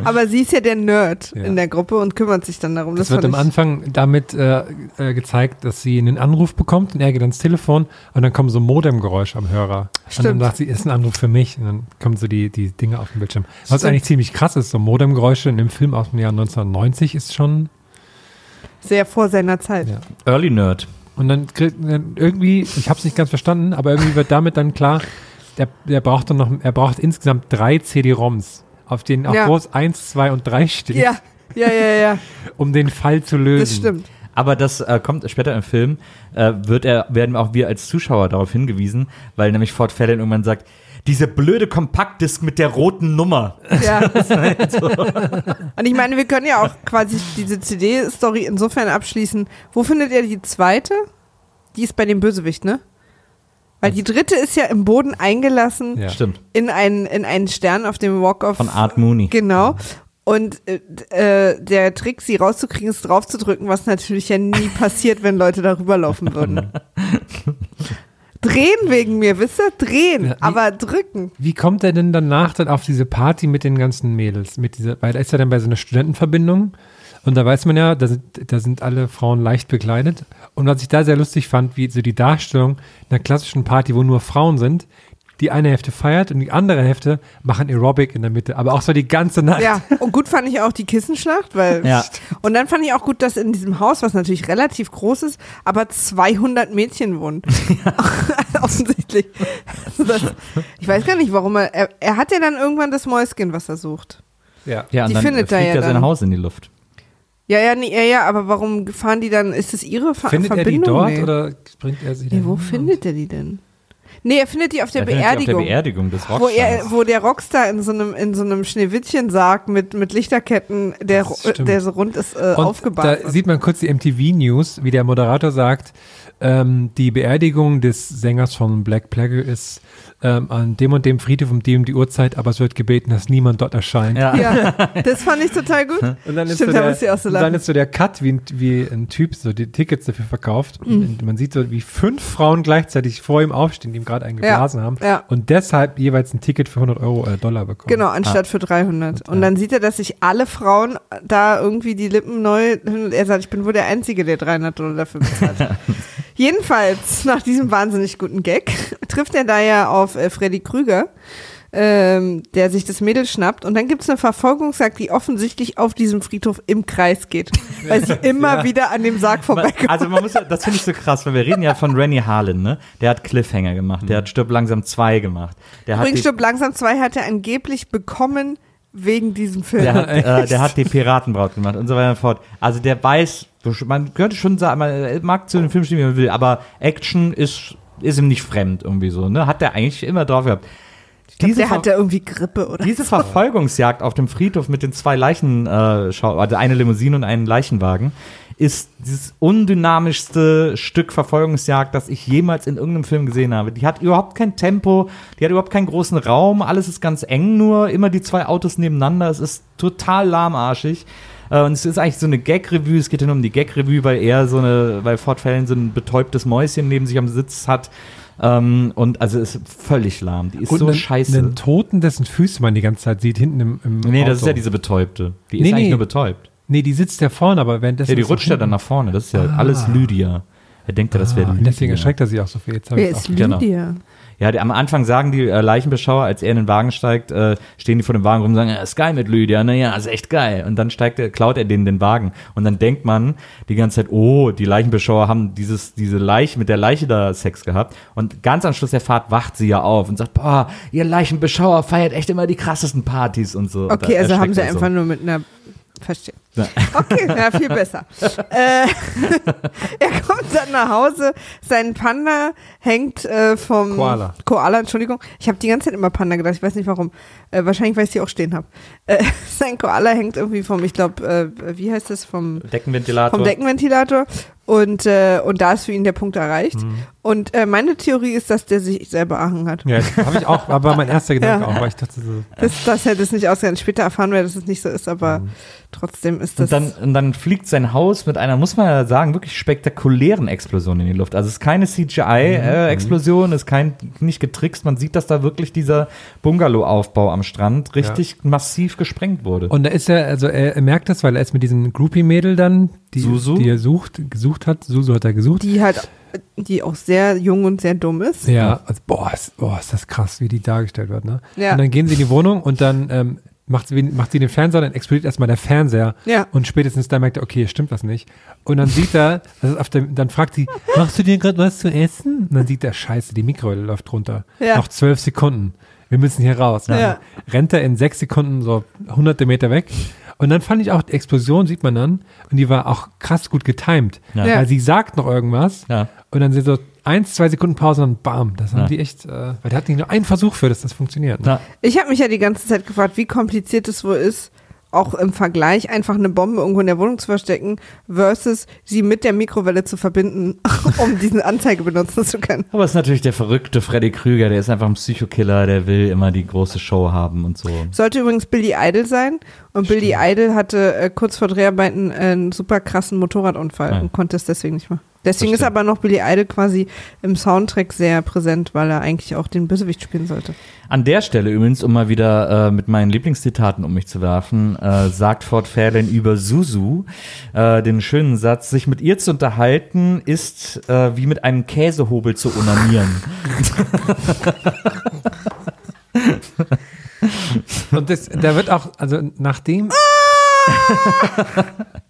aber sie ist ja der Nerd Ja. in der Gruppe und kümmert sich dann darum. Das, Das, wird am Anfang damit äh, äh, gezeigt, dass sie einen Anruf bekommt und er geht ans Telefon und dann kommen so Modemgeräusche am Hörer. Und dann Stimmt. sagt sie, ist ein Anruf für mich und dann kommen so die, die Dinge auf dem Bildschirm. Was Stimmt. eigentlich ziemlich krass ist, so Modemgeräusche in dem Film aus dem Jahr 1990 ist schon, Sehr vor seiner Zeit. Ja. Early Nerd. und dann kriegt dann irgendwie, ich habe es nicht ganz verstanden, aber irgendwie wird damit dann klar, der, der braucht dann noch, er braucht insgesamt drei CD-ROMs, auf denen auch Ja. groß 1, 2 und 3 steht, Ja, ja, ja, ja, (laughs) um den Fall zu lösen. das stimmt. Aber das äh, kommt später im Film, äh, wird er, werden auch wir als Zuschauer darauf hingewiesen, weil nämlich Ford Fairlane irgendwann sagt, diese blöde Kompaktdisk mit der roten Nummer. Ja. (laughs) Und ich meine, wir können ja auch quasi diese CD-Story insofern abschließen. Wo findet ihr die zweite? Die ist bei dem Bösewicht, ne? Weil die dritte ist ja im Boden eingelassen Ja. Stimmt. in, einen, in einen Stern auf dem Walk of Von Art Mooney. Genau. Und äh, äh, der Trick, sie rauszukriegen, ist draufzudrücken, was natürlich ja nie passiert, wenn Leute darüber laufen würden. (laughs) Drehen wegen mir, wisst ihr? Drehen, Ja, wie- aber drücken. Wie kommt er denn danach dann auf diese Party mit den ganzen Mädels? Mit dieser, weil er ist ja dann bei so einer Studentenverbindung und da weiß man ja, da sind, da sind alle Frauen leicht bekleidet. Und was ich da sehr lustig fand, wie so die Darstellung einer klassischen Party, wo nur Frauen sind, die eine Hälfte feiert und die andere Hälfte machen Aerobic in der Mitte, aber auch so die ganze Nacht. Ja, und gut fand ich auch die Kissenschlacht, weil. Ja. Und dann fand ich auch gut, dass in diesem Haus, was natürlich relativ groß ist, aber 200 Mädchen wohnen. (laughs) (laughs) Offensichtlich. Also das, ich weiß gar nicht, warum er, er. Er hat ja dann irgendwann das Mäuschen, was er sucht. Ja. Ja, und Die dann findet er fliegt ja er sein. Haus in die Luft. Ja, ja, nee, ja, ja, aber warum fahren die dann? Ist es ihre Ver Findet er die Verbindung? dort nee. oder bringt er sie Nee, dann wo findet er die denn? Nee, er findet die auf der Er Beerdigung. Auf der Beerdigung des wo, er, Rockstars. wo der Rockstar in so einem, in so einem Schneewittchensarg mit, mit Lichterketten, der, der so rund ist, äh, Und aufgebahrt da sieht man kurz die MTV News, wie der Moderator sagt, ähm, die Beerdigung des Sängers von Black Plague ist ähm, an dem und dem Friedhof um die um die Uhrzeit, aber es wird gebeten, dass niemand dort erscheint. ja. Ja, (laughs) das fand ich total gut. Und dann ist, Stimmt, so da der, muss ich auch so und dann ist so der Cut, wie, ein- wie ein Typ so die Tickets dafür verkauft. Mhm. Und man sieht so, wie fünf Frauen gleichzeitig vor ihm aufstehen, die ihm gerade einen Ja, geblasen haben. ja. Und deshalb jeweils ein Ticket für 100 Euro äh, Dollar bekommen. Genau, anstatt für 300. Und dann sieht er, dass sich alle Frauen da irgendwie die Lippen neu. Er sagt, ich bin wohl der Einzige, der 300 Dollar dafür bezahlt. (laughs) Jedenfalls, nach diesem wahnsinnig guten Gag, (laughs) trifft er da ja auf äh, Freddy Krüger, ähm, der sich das Mädel schnappt. Und dann gibt es eine Verfolgungsjagd, die offensichtlich auf diesem Friedhof im Kreis geht, (laughs) weil sie immer Ja. wieder an dem Sarg vorbeikommt. also man muss ja, das finde ich so krass, weil wir reden ja von Rennie Harlan, ne? Der hat Cliffhanger gemacht, der hat Stirb langsam 2 gemacht. Der hat Übrigens, Stirb langsam 2 hat er angeblich bekommen wegen diesem Film. der hat, äh, der hat (laughs) die Piratenbraut gemacht und so weiter und so fort. Also der weiß, man könnte schon sagen, man mag zu den Film stehen, wie man will, aber Action ist, ist ihm nicht fremd irgendwie so, ne? Hat der eigentlich immer drauf gehabt. Diese der Ver- hat ja irgendwie Grippe oder Diese Verfolgungsjagd auf dem Friedhof mit den zwei Leichen, äh, also eine Limousine und einen Leichenwagen, ist dieses undynamischste Stück Verfolgungsjagd, das ich jemals in irgendeinem Film gesehen habe. Die hat überhaupt kein Tempo, die hat überhaupt keinen großen Raum, alles ist ganz eng nur, immer die zwei Autos nebeneinander, es ist total lahmarschig. Äh, Und es ist eigentlich so eine Gag-Revue, es geht ja nur um die Gag-Revue, weil er so eine, weil Ford Fällen so ein betäubtes Mäuschen neben sich am Sitz hat. Ähm, und also ist völlig lahm. Die ist Und so einen, scheiße. einen Toten, dessen Füße man die ganze Zeit sieht, hinten im, im Nee, Auto. das ist ja diese Betäubte. Die ist Nee, eigentlich nee. nur betäubt. Nee, die sitzt ja vorne, aber währenddessen. Ja, die rutscht ja dann nach vorne. Das ist ja Ah. alles Lydia. Er denkt ja, das wäre Ah, Lydia. deswegen erschreckt er sich auch so viel. Jetzt Wer ist auch- genau. Lydia? Ja, die, am Anfang sagen die äh, Leichenbeschauer, als er in den Wagen steigt, äh, stehen die vor dem Wagen rum und sagen, ja, ist geil mit Lydia, naja, ist echt geil. Und dann steigt er, klaut er denen den Wagen. Und dann denkt man die ganze Zeit, oh, die Leichenbeschauer haben dieses, diese Leiche, mit der Leiche da Sex gehabt. Und ganz am Schluss der Fahrt wacht sie ja auf und sagt, boah, ihr Leichenbeschauer feiert echt immer die krassesten Partys und so. Und Okay, da also haben sie so. einfach nur mit einer. Verstehe. Ja. Okay, ja, viel besser. (laughs) äh, (laughs) er kommt dann nach Hause, sein Panda hängt äh, vom Koala. Koala, Entschuldigung. Ich habe die ganze Zeit immer Panda gedacht, ich weiß nicht warum. Äh, wahrscheinlich, weil ich sie auch stehen habe. Äh, (laughs) sein Koala hängt irgendwie vom, ich glaube, äh, wie heißt das, vom, Deckenventilator. vom Deckenventilator. Und, äh, und da ist für ihn der Punkt erreicht. Mhm. Und äh, meine Theorie ist, dass der sich selber erhangen hat. Ja, habe ich auch, aber mein erster (laughs) Gedanke Ja. auch, weil ich dachte so, Das, das hätte es nicht ausgegangen. Später erfahren wir, dass es nicht so ist, aber Mhm. trotzdem ist das. Und dann, und dann fliegt sein Haus mit einer, muss man ja sagen, wirklich spektakulären Explosion in die Luft. Also es ist keine CGI-Explosion, ist kein, nicht getrickst. Man sieht, dass da wirklich dieser Bungalow-Aufbau am Strand richtig massiv gesprengt wurde. Und da ist er, also er, er merkt das, weil er ist mit diesem Groupie-Mädel dann, die, Susu? die er sucht, gesucht hat. Susu hat er gesucht. die halt, die auch sehr jung und sehr dumm ist. ja, also, boah, ist, boah, ist das krass, wie die dargestellt wird, ne? Ja. Und dann gehen sie in die Wohnung und dann ähm, macht, sie, macht sie den Fernseher, dann explodiert erstmal der Fernseher. Ja. Und spätestens dann merkt er, okay, hier stimmt was nicht. Und dann sieht er, also auf dem, dann fragt sie, (laughs) machst du dir gerade was zu essen? Und dann sieht er, scheiße, die Mikrowelle läuft runter. Ja. Noch zwölf Sekunden. Wir müssen hier raus. Dann Ja. rennt er in sechs Sekunden so hunderte Meter weg. Und dann fand ich auch, die Explosion sieht man dann. Und die war auch krass gut getimed. Ja. Ja. Weil sie sagt noch irgendwas. Ja. Und dann sind so eins, zwei Sekunden Pause und bam. Das haben Ja. die echt, äh, weil der hat nicht nur einen Versuch für, dass das funktioniert. Ne? Ja. Ich habe mich ja die ganze Zeit gefragt, wie kompliziert es wohl ist, auch im Vergleich einfach eine Bombe irgendwo in der Wohnung zu verstecken, versus sie mit der Mikrowelle zu verbinden, (laughs) um diesen Anzeige benutzen zu können. Aber es ist natürlich der verrückte Freddy Krüger, der ist einfach ein Psychokiller, der will immer die große Show haben und so. Sollte übrigens Billy Idol sein. Und Billy Idol hatte äh, kurz vor Dreharbeiten einen super krassen Motorradunfall Ja. und konnte es deswegen nicht mehr. Deswegen Das ist aber noch Billy Idol quasi im Soundtrack sehr präsent, weil er eigentlich auch den Bösewicht spielen sollte. An der Stelle übrigens, um mal wieder äh, mit meinen Lieblingszitaten um mich zu werfen, äh, sagt Ford Fairlane über Suzu äh, den schönen Satz, sich mit ihr zu unterhalten, ist äh, wie mit einem Käsehobel zu onanieren. (laughs) Und das, da wird auch, also nachdem,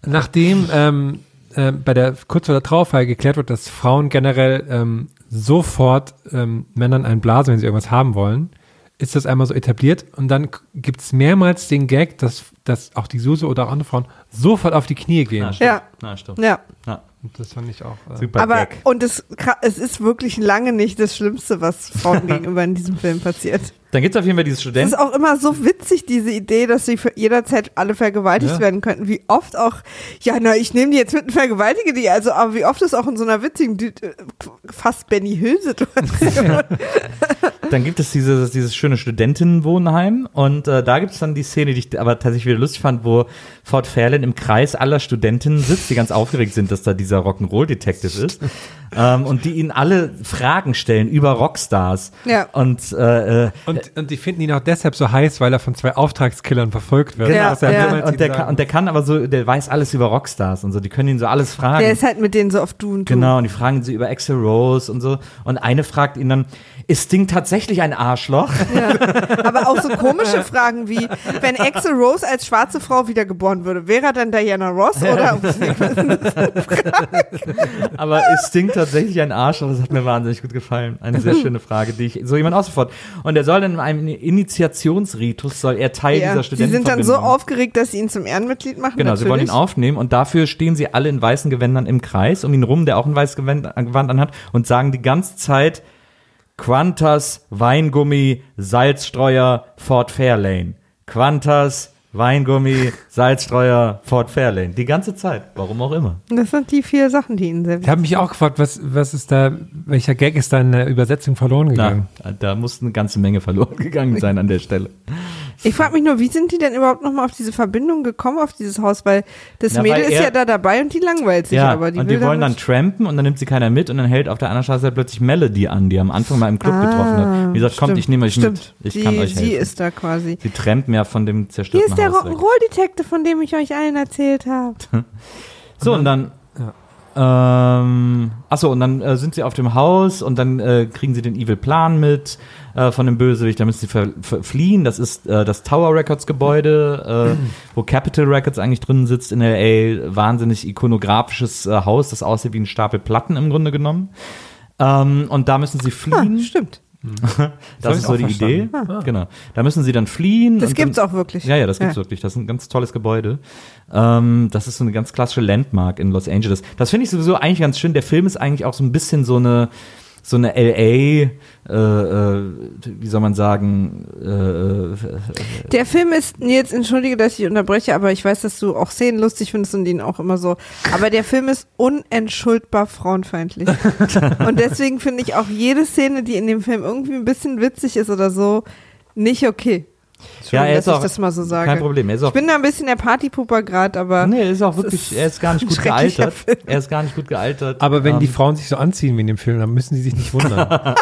nachdem ähm, äh, bei der kurz vor der Trauerfeier geklärt wird, dass Frauen generell ähm, sofort ähm, Männern einblasen, wenn sie irgendwas haben wollen, ist das einmal so etabliert und dann gibt es mehrmals den Gag, dass dass auch die Suse oder auch andere Frauen sofort auf die Knie gehen. Na, stimmt. Ja. Na, stimmt. Ja. Ja. Und das fand ich auch. Äh, Super Aber, Gag. und es, es ist wirklich lange nicht das Schlimmste, was Frauen (laughs) gegenüber in diesem Film passiert. Dann gibt es auf jeden Fall dieses Es Studenten. ist auch immer so witzig, diese Idee, dass sie für jederzeit alle vergewaltigt Ja. werden könnten. Wie oft auch, ja, na, ich nehme die jetzt mit und vergewaltige die. Also, aber wie oft ist auch in so einer witzigen, äh, fast Benny Hill-Situation. (laughs) (laughs) Dann gibt es dieses, dieses schöne Studentinnenwohnheim und äh, da gibt es dann die Szene, die ich aber tatsächlich wieder lustig fand, wo Ford Fairlane im Kreis aller Studentinnen sitzt, die ganz aufgeregt sind, dass da dieser Rock'n'Roll-Detective ist ähm, und die ihnen alle Fragen stellen über Rockstars. Ja. Und äh, äh, und, und die finden ihn auch deshalb so heiß, weil er von zwei Auftragskillern verfolgt wird. Ja, Was er ja. niemals und, der kann, und der kann aber so, der weiß alles über Rockstars und so, die können ihn so alles fragen. Der ist halt mit denen so auf Du und Du. Genau, und die fragen sie über Axel Rose und so. Und eine fragt ihn dann, ist Sting tatsächlich ein Arschloch? Aber auch so komische Fragen wie, wenn Axel Rose als schwarze Frau wiedergeboren würde, wäre er dann Diana Ross oder? (laughs) Aber ist Sting tatsächlich ein Arschloch? Das hat mir wahnsinnig gut gefallen. Eine sehr schöne Frage, die ich so jemand ausgefordert. Und er soll dann in einem Initiationsritus, soll er Teil ja. dieser Sie sind dann so aufgeregt, dass sie ihn zum Ehrenmitglied machen. Genau, sie wollen ihn natürlich. aufnehmen und dafür stehen sie alle in weißen Gewändern im Kreis um ihn rum, der auch ein weißes Gewand, Gewand anhat und sagen die ganze Zeit Qantas, Weingummi, Salzstreuer, Fort Fairlane. Qantas, Weingummi, Salzstreuer, Fort Fairlane. Die ganze Zeit. Warum auch immer. Das sind die vier Sachen, die ihnen sehr Ich habe mich auch gefragt, was, was ist da, welcher Gag ist da in der Übersetzung verloren gegangen? Na, da muss eine ganze Menge verloren gegangen sein an der Stelle. Ich frage mich nur, wie sind die denn überhaupt nochmal auf diese Verbindung gekommen, auf dieses Haus? Weil das Na, Mädel weil ist ja da dabei und die langweilt sich Ja, aber. Die und die wollen dann trampen und dann nimmt sie keiner mit und dann hält auf der anderen Straße plötzlich Melody an, die am Anfang mal im Club Ah, getroffen hat. Wie gesagt, kommt, ich nehme euch stimmt. mit. Ich die, kann euch Sie helfen. ist da quasi. sie trampen ja von dem Hier zerstörten ist der Haus weg. Rock'n'Roll-Detective, von dem ich euch allen erzählt habe. (laughs) So, und dann. Ähm, achso, und dann äh, sind sie auf dem Haus und dann äh, kriegen sie den Evil Plan mit äh, von dem Bösewicht. Da müssen sie ver ver fliehen. Das ist äh, das Tower Records Gebäude, äh, wo Capitol Records eigentlich drin sitzt in L.A. Wahnsinnig ikonografisches äh, Haus, das aussieht wie ein Stapel Platten im Grunde genommen. Ähm, und da müssen sie Ah, fliehen. stimmt. (laughs) das hab ist so die Idee. verstanden. Genau. Da müssen sie dann fliehen. Das und dann- gibt's auch wirklich. ja, ja, das gibt's Ja. wirklich. Das ist ein ganz tolles Gebäude. Ähm, das ist so eine ganz klassische Landmark in Los Angeles. Das finde ich sowieso eigentlich ganz schön. Der Film ist eigentlich auch so ein bisschen so eine so eine LA, äh, äh, wie soll man sagen, äh, Der Film ist, Nils, entschuldige, dass ich unterbreche, aber ich weiß, dass du auch Szenen lustig findest und ihn auch immer so. Aber der Film ist unentschuldbar frauenfeindlich. (laughs) und deswegen finde ich auch jede Szene, die in dem Film irgendwie ein bisschen witzig ist oder so, nicht okay. Ja, er dass ist auch ich das mal so sage. kein Problem. Er ist auch Ich bin da ein bisschen der Partypuper gerade, aber Nee, er ist auch Es wirklich, ist er ist gar nicht gut gealtert. Film. Er ist gar nicht gut gealtert. Aber wenn die Ähm, Frauen sich so anziehen wie in dem Film, dann müssen sie sich nicht wundern. (laughs)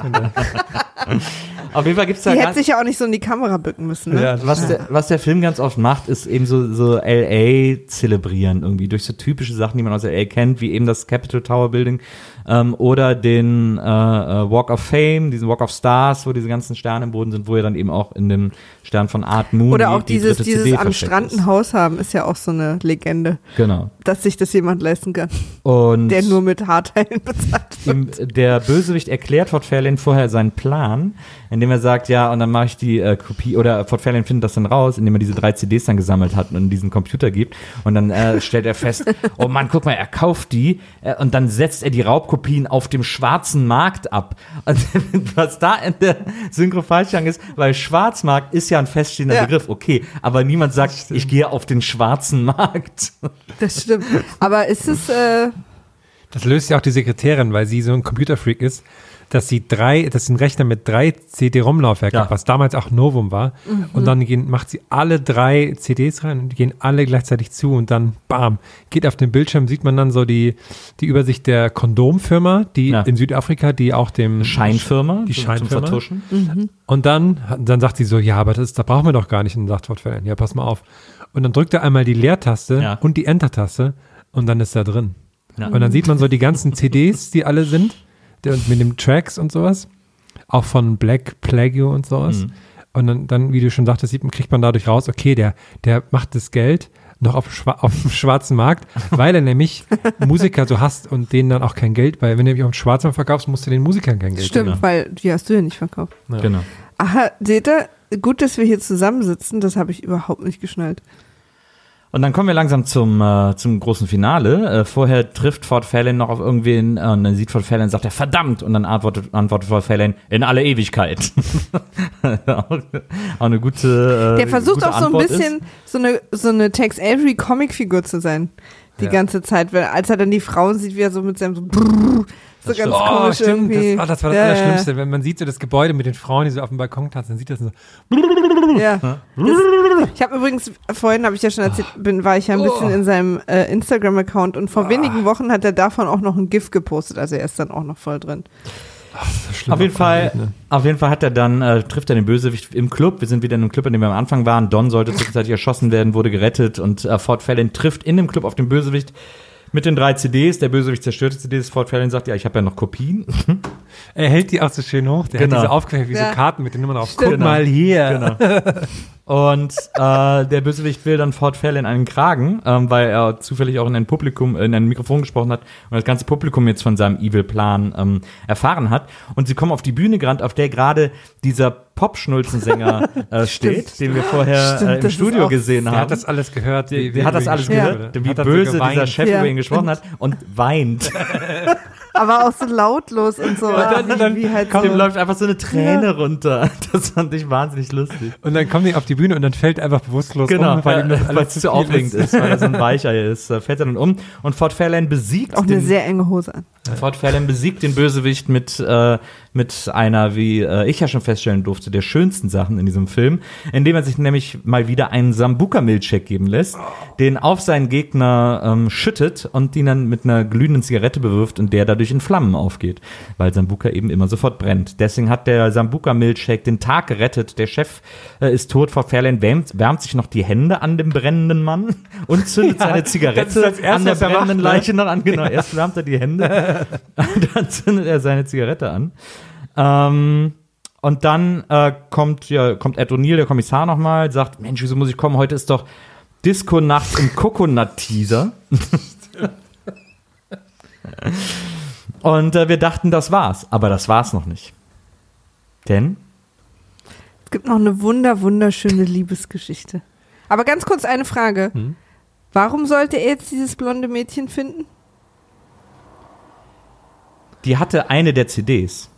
(laughs) Auf jeden Fall gibt's da die hätte sich ja auch nicht so in die Kamera bücken müssen. Ne? Ja, was, der, was der Film ganz oft macht, ist eben so, so LA zelebrieren irgendwie durch so typische Sachen, die man aus LA kennt, wie eben das Capitol Tower Building ähm, oder den äh, äh, Walk of Fame, diesen Walk of Stars, wo diese ganzen Sterne im Boden sind, wo er dann eben auch in dem Stern von Art Moon Oder die, auch die dieses, dritte dieses CD am Strand ein. Haus haben, ist ja auch so eine Legende, Genau. dass sich das jemand leisten kann, Und der nur mit Haarteilen (laughs) bezahlt wird. der Bösewicht erklärt Fort Fairlane vorher seinen Plan, indem er sagt, ja, und dann mache ich die äh, Kopie, oder Fort Fairlane findet das dann raus, indem er diese drei CDs dann gesammelt hat und diesen Computer gibt. Und dann äh, stellt er fest, (laughs) oh Mann, guck mal, er kauft die äh, und dann setzt er die Raubkopien auf dem schwarzen Markt ab. (laughs) Was da in der Synchro falsch ist, weil Schwarzmarkt ist ja ein feststehender Ja. Begriff, okay, aber niemand sagt, ich gehe auf den schwarzen Markt. (laughs) Das stimmt. Aber ist es, äh, Das löst ja auch die Sekretärin, weil sie so ein Computerfreak ist, dass sie drei, dass sie einen Rechner mit drei CD-ROM-Laufwerken Ja. hat, was damals auch Novum war. Und dann gehen, macht sie alle drei CDs rein und die gehen alle gleichzeitig zu und dann bam, geht auf dem Bildschirm, sieht man dann so die, die Übersicht der Kondomfirma, die Ja. in Südafrika, die auch dem Scheinfirma, Die zum- Scheinfirma. zum Vertuschen. Und dann, dann sagt sie so, ja, aber das, da brauchen wir doch gar nicht. Sagt Fortfällen, ja, pass mal auf. Und dann drückt er einmal die Leertaste Ja. und die Enter-Taste und dann ist er drin. Ja. Und dann sieht man so die ganzen CDs, die alle sind, mit den Tracks und sowas. Auch von Black Plague und sowas. Mhm. Und dann, dann, wie du schon sagtest, sieht, kriegt man dadurch raus, okay, der, der macht das Geld noch auf, dem schwa- auf dem schwarzen Markt, (laughs) weil er nämlich Musiker so hasst und denen dann auch kein Geld, weil wenn du nämlich auf dem schwarzen Markt verkaufst, musst du den Musikern kein Geld stimmt, genau. weil die hast du ja nicht verkauft. Ja. Genau. Aha, seht ihr, gut, dass wir hier zusammensitzen, das habe ich überhaupt nicht geschnallt. Und dann kommen wir langsam zum, äh, zum großen Finale. Äh, vorher trifft Ford Fairlane noch auf irgendwen äh, und dann sieht Ford Fairlane sagt er, verdammt! Und dann antwortet, antwortet Ford Fairlane, in alle Ewigkeit. auch, (laughs) auch eine gute äh, Der versucht gute auch so ein Antwort bisschen so eine, so eine Tex Avery Comicfigur zu sein. Die Ja. ganze Zeit, weil als er dann die Frauen sieht, wie er so mit seinem so, brrr, so ganz Oh, komisch stimmt. irgendwie. Das, oh, das war das Ja, ja, Allerschlimmste. Wenn man sieht so das Gebäude mit den Frauen, die so auf dem Balkon tanzen, dann sieht das so. Ja. Das, ich habe übrigens, vorhin habe ich ja schon erzählt, bin, war ich ja ein bisschen in seinem äh, Instagram-Account und vor wenigen Wochen hat er davon auch noch ein GIF gepostet, also er ist dann auch noch voll drin. schlimm Auf jeden Fall, Ne? auf jeden Fall hat er dann, äh, trifft er den Bösewicht im Club. Wir sind wieder in einem Club, in dem wir am Anfang waren. Don sollte zwischenzeitlich (laughs) erschossen werden, wurde gerettet und äh, Ford Fairlane trifft in dem Club auf den Bösewicht mit den drei CDs. Der Bösewicht zerstört die CDs. Ford Fairlane sagt, ja, ich habe ja noch Kopien. (laughs) Er hält die auch so schön hoch. Der Genau. hat diese aufgehängt wie Ja. so Karten mit den Nummern drauf. Stimmt. Guck mal hier. Genau. (laughs) Und äh, der Bösewicht will dann Ford Fairlane einen Kragen, ähm, weil er zufällig auch in ein Publikum, in ein Mikrofon gesprochen hat und das ganze Publikum jetzt von seinem Evil-Plan ähm, erfahren hat. Und sie kommen auf die Bühne gerannt, auf der gerade dieser Pop-Schnulzensänger (laughs) äh, steht, den wir vorher Stimmt, äh, im Studio gesehen Der haben. hat das alles gehört. der, wie- der hat das alles gehört, wurde. wie Hat so böse geweint. dieser Chef Ja. über ihn gesprochen hat und weint. (laughs) Aber auch so lautlos und so. dann- wie, dann wie halt kommt- so. Dem läuft einfach so eine Träne runter. (laughs) Das fand ich wahnsinnig lustig. Und dann kommen die auf die Bühne und dann fällt er einfach bewusstlos Genau, um, weil ihm das (laughs) weil alles es zu aufregend ist, weil er so ein Weicher ist. Äh, Fällt er dann um und Ford Fairlane besiegt auch eine sehr enge Hose an. Ford Fairlane besiegt den Bösewicht mit, äh, mit einer, wie äh, ich ja schon feststellen durfte, der schönsten Sachen in diesem Film, indem er sich nämlich mal wieder einen Sambuka-Milchshake geben lässt, den auf seinen Gegner ähm, schüttet und ihn dann mit einer glühenden Zigarette bewirft und der dadurch in Flammen aufgeht, weil Sambuka eben immer sofort brennt. Deswegen hat der Sambuka-Milchshake den Tag gerettet. Der Chef äh, ist tot, Ford Fairlane wärmt, wärmt sich noch die Hände an dem brennenden Mann und zündet (laughs) Ja, seine das Zigarette das Erste, an der er brennenden ne? Leiche noch an. Genau, erst wärmt er die Hände (laughs) (laughs) dann zündet er seine Zigarette an. Ähm, und dann äh, kommt, ja, kommt Ed O'Neill, der Kommissar, nochmal, sagt, Mensch, wieso muss ich kommen? Heute ist doch Disco-Nacht im Coconut-Teaser. (laughs) und äh, wir dachten, das war's. Aber das war's noch nicht. Denn Es gibt noch eine wunder, wunderschöne Liebesgeschichte. Aber ganz kurz eine Frage. Hm? Warum sollte er jetzt dieses blonde Mädchen finden? Die hatte eine der CDs.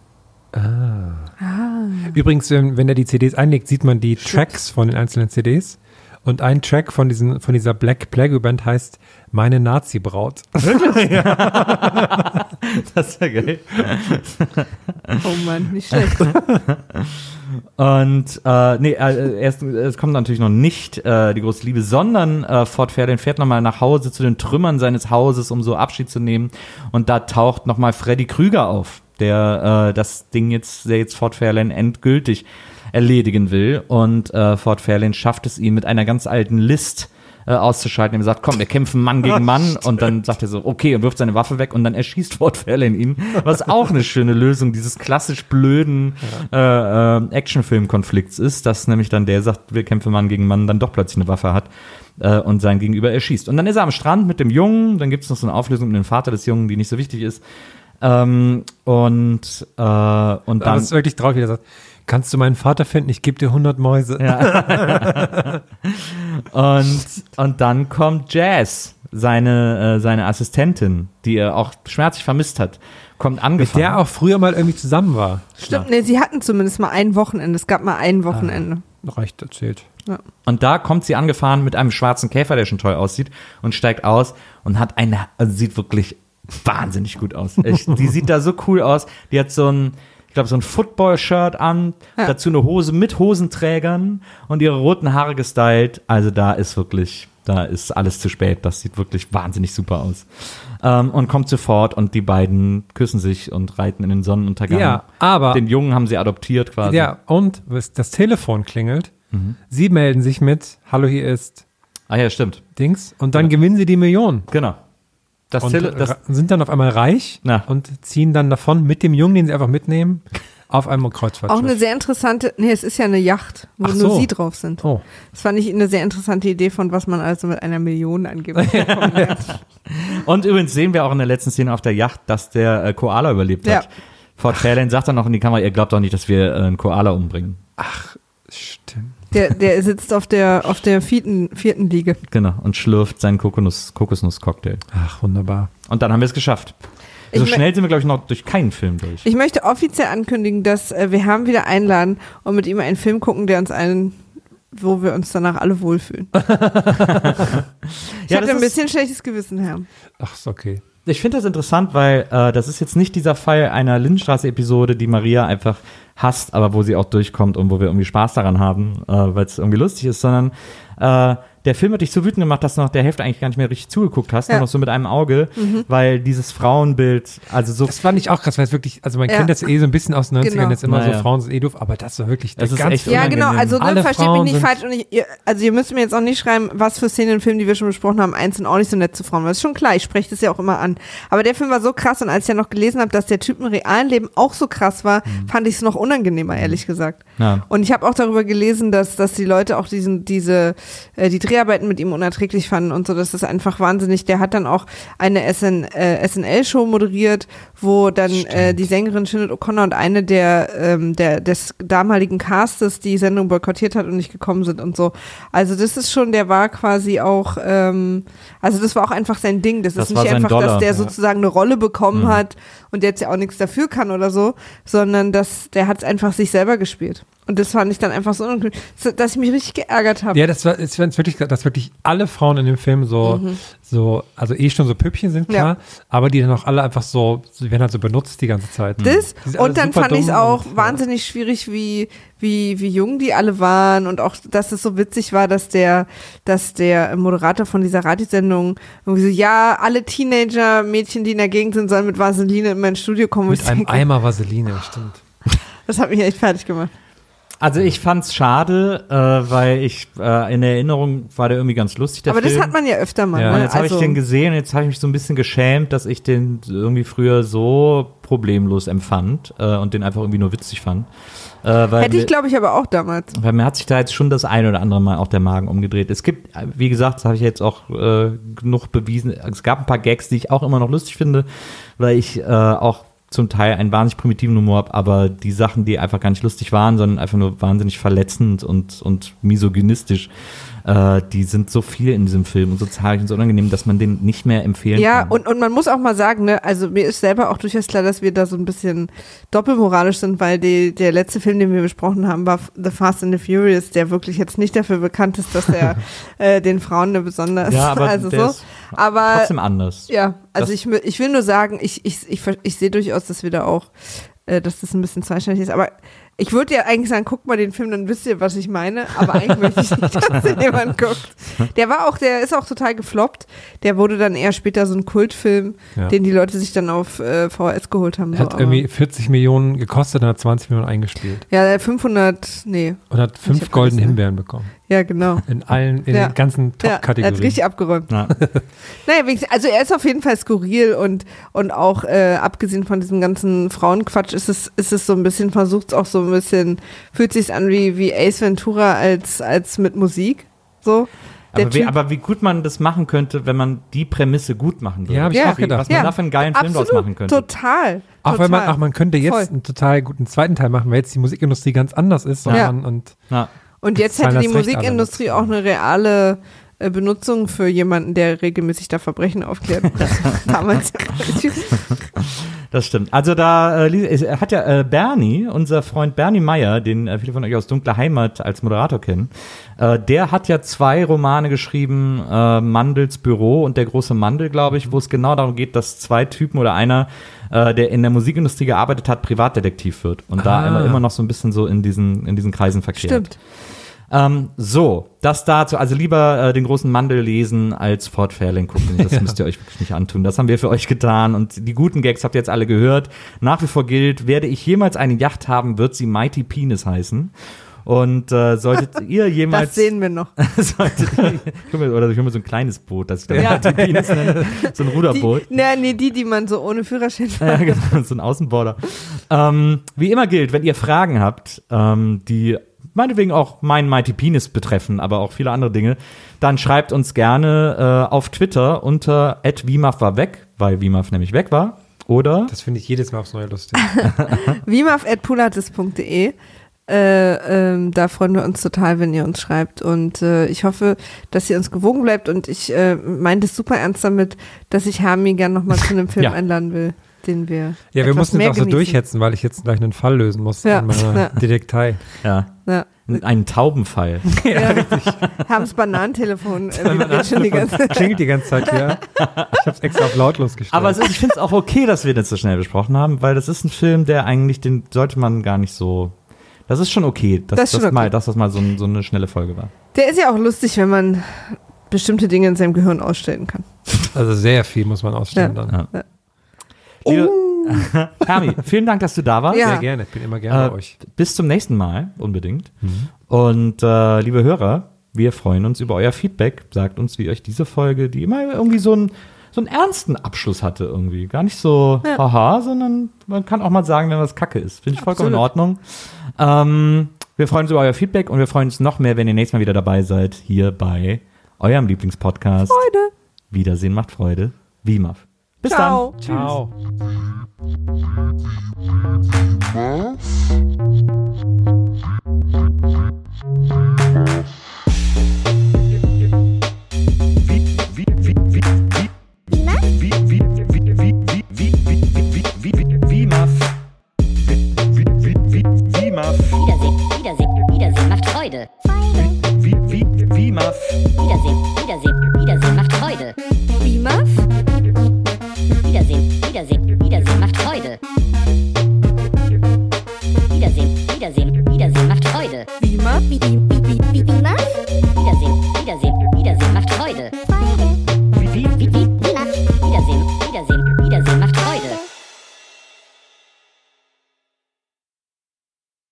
Übrigens, ähm, wenn er die CDs einlegt, sieht man die Tracks von den einzelnen CDs. Und ein Track von, diesen, von dieser Black Plague Band heißt Meine Nazi-Braut. (laughs) Das ist ja geil. Oh Mann, nicht schlecht. (laughs) Und äh, nee, äh, erst, es kommt natürlich noch nicht äh, die große Liebe, sondern äh, Ford Fairlane fährt nochmal nach Hause zu den Trümmern seines Hauses, um so Abschied zu nehmen. Und da taucht nochmal Freddy Krüger auf, der äh, das Ding jetzt, der jetzt Ford Fairlane endgültig erledigen will. Und äh, Ford Fairlane schafft es ihm mit einer ganz alten List äh, auszuschalten. Er sagt, komm, wir kämpfen Mann gegen Mann. und dann sagt er so, okay, und wirft seine Waffe weg und dann erschießt (laughs) Ford Fairlane ihn. Was auch eine schöne Lösung dieses klassisch blöden äh, äh, Actionfilm-Konflikts ist, dass nämlich dann der sagt, wir kämpfen Mann gegen Mann, dann doch plötzlich eine Waffe hat äh, und sein Gegenüber erschießt. Und dann ist er am Strand mit dem Jungen, dann gibt es noch so eine Auflösung mit dem Vater des Jungen, die nicht so wichtig ist. Ähm, und, äh, und dann es ist wirklich traurig, wie er sagt, kannst du meinen Vater finden? Ich gebe dir 100 Mäuse. (laughs) Und, und dann kommt Jazz, seine, äh, seine Assistentin, die er auch schmerzlich vermisst hat, kommt Mit angefangen. der auch früher mal irgendwie zusammen war. Stimmt, nee, sie hatten zumindest mal ein Wochenende. Es gab mal ein Wochenende. Reicht erzählt. Und da kommt sie angefahren mit einem schwarzen Käfer, der schon toll aussieht, und steigt aus und hat eine, also sieht wirklich wahnsinnig gut aus. Ich, die sieht da so cool aus. Die hat so ein, glaube, so ein Football-Shirt an, Ja. dazu eine Hose mit Hosenträgern und ihre roten Haare gestylt. Also da ist wirklich, da ist alles zu spät. Das sieht wirklich wahnsinnig super aus. Ähm, und kommt sofort und die beiden küssen sich und reiten in den Sonnenuntergang. Ja, aber Den Jungen haben sie adoptiert quasi. ja, und das Telefon klingelt. Mhm. Sie melden sich mit, hallo, hier ist Ah ja, stimmt. Dings. Und dann gewinnen sie die Million. Genau. Das, Und Tele das sind dann auf einmal reich Na. und ziehen dann davon mit dem Jungen, den sie einfach mitnehmen, auf einem Auch Kreuzfahrtschiff. eine sehr interessante, nee, es ist ja eine Yacht, wo Ach nur so. sie drauf sind. oh. Das fand ich eine sehr interessante Idee von, was man also mit einer Million angeblich bekommen (laughs) kann. Und übrigens sehen wir auch in der letzten Szene auf der Yacht, dass der äh, Koala überlebt Ja. hat. Ford Fairlane sagt dann noch in die Kamera, ihr glaubt doch nicht, dass wir äh, einen Koala umbringen. Stimmt. Der, der sitzt auf der, auf der vierten, vierten Liege. Genau, und schlürft seinen Kokosnuss, Kokosnuss-Cocktail. Ach, wunderbar. Und dann haben wir es geschafft. Ich So schnell sind wir, glaube ich, noch durch keinen Film durch. Ich möchte offiziell ankündigen, dass äh, wir haben wieder einladen und mit ihm einen Film gucken, der uns allen, wo wir uns danach alle wohlfühlen. (laughs) ich Ja, hatte ein bisschen schlechtes Gewissen, Herr. Ach, ist okay. Ich finde das interessant, weil äh, das ist jetzt nicht dieser Fall einer Lindenstraße-Episode, die Maria einfach hasst, aber wo sie auch durchkommt und wo wir irgendwie Spaß daran haben, äh, weil es irgendwie lustig ist, sondern äh, der Film hat dich so wütend gemacht, dass du nach der Hälfte eigentlich gar nicht mehr richtig zugeguckt hast, Ja. nur noch so mit einem Auge, weil dieses Frauenbild, also so Das fand ich auch krass, weil es wirklich, also man Ja. kennt das eh so ein bisschen aus den 90ern, Genau. jetzt immer Naja. so Frauen sind eh doof, aber das war wirklich Das ist ganz echt Ja, unangenehm. genau, also ne, versteht mich nicht falsch. Und ich, ihr, also ihr müsst mir jetzt auch nicht schreiben, was für Szenen im Film, die wir schon besprochen haben, eins sind auch nicht so nett zu Frauen. Das ist schon klar, ich spreche das ja auch immer an. Aber der Film war so krass und als ich ja noch gelesen habe, dass der Typ im realen Leben auch so krass war, Mhm. fand ich es noch unangenehmer, ehrlich gesagt. Ja. Und ich habe auch darüber gelesen, dass, dass die Leute auch diesen, diese, äh, die Dreharbeiten mit ihm unerträglich fanden und so. Das ist einfach wahnsinnig. Der hat dann auch eine SN, äh, SNL-Show moderiert, wo dann äh, die Sängerin Shinnet O'Connor und eine der, ähm, der des damaligen Castes die Sendung boykottiert hat und nicht gekommen sind und so. Also das ist schon, der war quasi auch, ähm, also das war auch einfach sein Ding. Das, Das ist nicht einfach, Dollar, dass der sozusagen eine Rolle bekommen Mhm. hat und jetzt ja auch nichts dafür kann oder so, sondern dass der hat es einfach sich selber gespielt. Und das fand ich dann einfach so, unglücklich, dass ich mich richtig geärgert habe. Ja, das war, es wirklich, dass wirklich alle Frauen in dem Film so, so, also eh schon so Püppchen sind, klar, Mhm. Ja. aber die dann auch alle einfach so, sie werden halt so benutzt die ganze Zeit. Das und dann fand ich es auch wahnsinnig schwierig, wie, wie, wie jung die alle waren und auch, dass es so witzig war, dass der, dass der Moderator von dieser Radiosendung irgendwie so, ja, alle Teenager-Mädchen, die in der Gegend sind, sollen mit Vaseline in mein Studio kommen. wo Mit ich einem denke, Eimer Vaseline, stimmt. Das hat mich echt fertig gemacht. Also ich fand's schade, äh, weil ich äh, in Erinnerung war der irgendwie ganz lustig, der Aber Film. das hat man ja öfter mal. Ja. Und ne? jetzt habe ich Also- den gesehen und jetzt habe ich mich so ein bisschen geschämt, dass ich den irgendwie früher so problemlos empfand äh, und den einfach irgendwie nur witzig fand. Äh, Hätte ich, glaube ich, aber auch damals. weil mir hat sich da jetzt schon das ein oder andere Mal auch der Magen umgedreht. Es gibt, wie gesagt, das habe ich jetzt auch äh, genug bewiesen, es gab ein paar Gags, die ich auch immer noch lustig finde, weil ich äh, auch zum Teil einen wahnsinnig primitiven Humor habe, aber die Sachen, die einfach gar nicht lustig waren, sondern einfach nur wahnsinnig verletzend und, und misogynistisch, äh, die sind so viel in diesem Film und so zahlreich und so unangenehm, dass man den nicht mehr empfehlen Ja, kann. und, und man muss auch mal sagen, ne, also mir ist selber auch durchaus klar, dass wir da so ein bisschen doppelmoralisch sind, weil die, der letzte Film, den wir besprochen haben, war The Fast and the Furious, der wirklich jetzt nicht dafür bekannt ist, dass er (laughs) äh, den Frauen eine besonders, ja, aber also so. ist Aber trotzdem anders. ja, also Das- ich, ich will nur sagen, ich, ich, ich, ich sehe durchaus, dass wir da auch, äh, dass das ein bisschen zweischneidig ist, aber ich würde ja eigentlich sagen, guckt mal den Film, dann wisst ihr, was ich meine. Aber eigentlich möchte ich nicht, dass den jemand (laughs) guckt. Der war auch, der ist auch total gefloppt. Der wurde dann eher später so ein Kultfilm, Ja. den die Leute sich dann auf äh, VHS geholt haben. Er so, hat irgendwie 40 Millionen gekostet und hat 20 Millionen eingespielt. ja, der 500, nee, Und hat fünf goldene ne? Himbeeren bekommen. ja genau. In allen, in Ja. den ganzen Ja, er hat Top-Kategorien. richtig abgeräumt. Ja. (laughs) Naja, also er ist auf jeden Fall skurril und, und auch äh, abgesehen von diesem ganzen Frauenquatsch ist es, ist es so ein bisschen, versucht es auch so ein bisschen, fühlt sich an wie, wie Ace Ventura als, als mit Musik. So. Aber wie, aber wie gut man das machen könnte, wenn man die Prämisse gut machen würde. Ja, hab ich Ja. auch gedacht. Was man Ja, da für einen geilen Film draus Absolut, machen könnte. Total. Auch total. weil man, auch man könnte jetzt Voll. einen total guten zweiten Teil machen, weil jetzt die Musikindustrie ganz anders ist. Ja. Und Ja. Und jetzt hätte die Musikindustrie auch eine reale Benutzung für jemanden, der regelmäßig da Verbrechen aufklärt. (laughs) Damals. (laughs) Das stimmt. Also da äh, hat ja äh, Bernie, unser Freund Bernie Meyer, den äh, viele von euch aus Dunkler Heimat als Moderator kennen, äh, der hat ja zwei Romane geschrieben, äh, Mandels Büro und der große Mandel, glaube ich, wo es genau darum geht, dass zwei Typen oder einer, äh, der in der Musikindustrie gearbeitet hat, Privatdetektiv wird und da Ah. immer, immer noch so ein bisschen so in diesen, in diesen Kreisen verkehrt. Stimmt. Ähm, so, das dazu. Also lieber äh, den großen Mandel lesen als Fort Fairlane gucken. Das (laughs) müsst ihr euch wirklich nicht antun. Das haben wir für euch getan. Und die guten Gags habt ihr jetzt alle gehört. Nach wie vor gilt, werde ich jemals eine Yacht haben, wird sie Mighty Penis heißen. Und äh, solltet (laughs) ihr jemals. Das sehen wir noch. (laughs) solltet ihr, ich hol mir- oder ich hole mir so ein kleines Boot, das ich dann Mighty Penis nenne. So ein Ruderboot. Die, na, nee, die, die man so ohne Führerschein Ja, genau, so ein Außenborder. Ähm, wie immer gilt, wenn ihr Fragen habt, ähm, die meinetwegen auch meinen Mighty Penis betreffen, aber auch viele andere Dinge, dann schreibt uns gerne äh, auf Twitter unter @wimaf war weg, weil Wimaf nämlich weg war. Oder das finde ich jedes Mal aufs Neue lustig. (laughs) (laughs) wimaf.pulatis.de Äh, ähm, da freuen wir uns total, wenn ihr uns schreibt. Und äh, ich hoffe, dass ihr uns gewogen bleibt. Und ich äh, meinte es super ernst damit, dass ich Hami gern nochmal zu einem (laughs) Film Ja. einladen will, den wir. Ja, wir mussten mehr jetzt auch so durchhetzen, weil ich jetzt gleich einen Fall lösen muss Ja, in meiner (laughs) ja. Detektei. Ja. Ja. Einen Taubenfall. (laughs) Ja, richtig. (laughs) Haben's Bananentelefon äh, schon die ganze Zeit. Klingelt die ganze Zeit, ja. Ich hab's extra auf lautlos gestellt. Aber es ist, ich finde es auch okay, dass wir das so schnell besprochen haben, weil das ist ein Film, der eigentlich, den sollte man gar nicht so. Das ist schon okay, dass Das ist das, schon mal, okay. dass das mal so, ein, so eine schnelle Folge war. Der ist ja auch lustig, wenn man bestimmte Dinge in seinem Gehirn ausstellen kann. also sehr viel muss man ausstellen Ja. dann. Ja. Liebe, (laughs) Hermi, vielen Dank, dass du da warst. Ja. Sehr gerne, ich bin immer gerne Äh, bei euch. Bis zum nächsten Mal, unbedingt. Und äh, liebe Hörer, wir freuen uns über euer Feedback. Sagt uns, wie euch diese Folge, die immer irgendwie so einen, so einen ernsten Abschluss hatte, irgendwie. Gar nicht so Ja. haha, sondern man kann auch mal sagen, wenn was Kacke ist. Finde ich vollkommen in Absolut. Ordnung. Ähm, wir freuen uns über euer Feedback und wir freuen uns noch mehr, wenn ihr nächstes Mal wieder dabei seid, hier bei eurem Lieblingspodcast. Freude. Wiedersehen macht Freude. WIMAF. Bis Ciao. Ciao. Wiedersehen, Wiedersehen, Wiedersehen macht Freude. Wiedersehen, Wiedersehen, Wiedersehen Wiedersehen,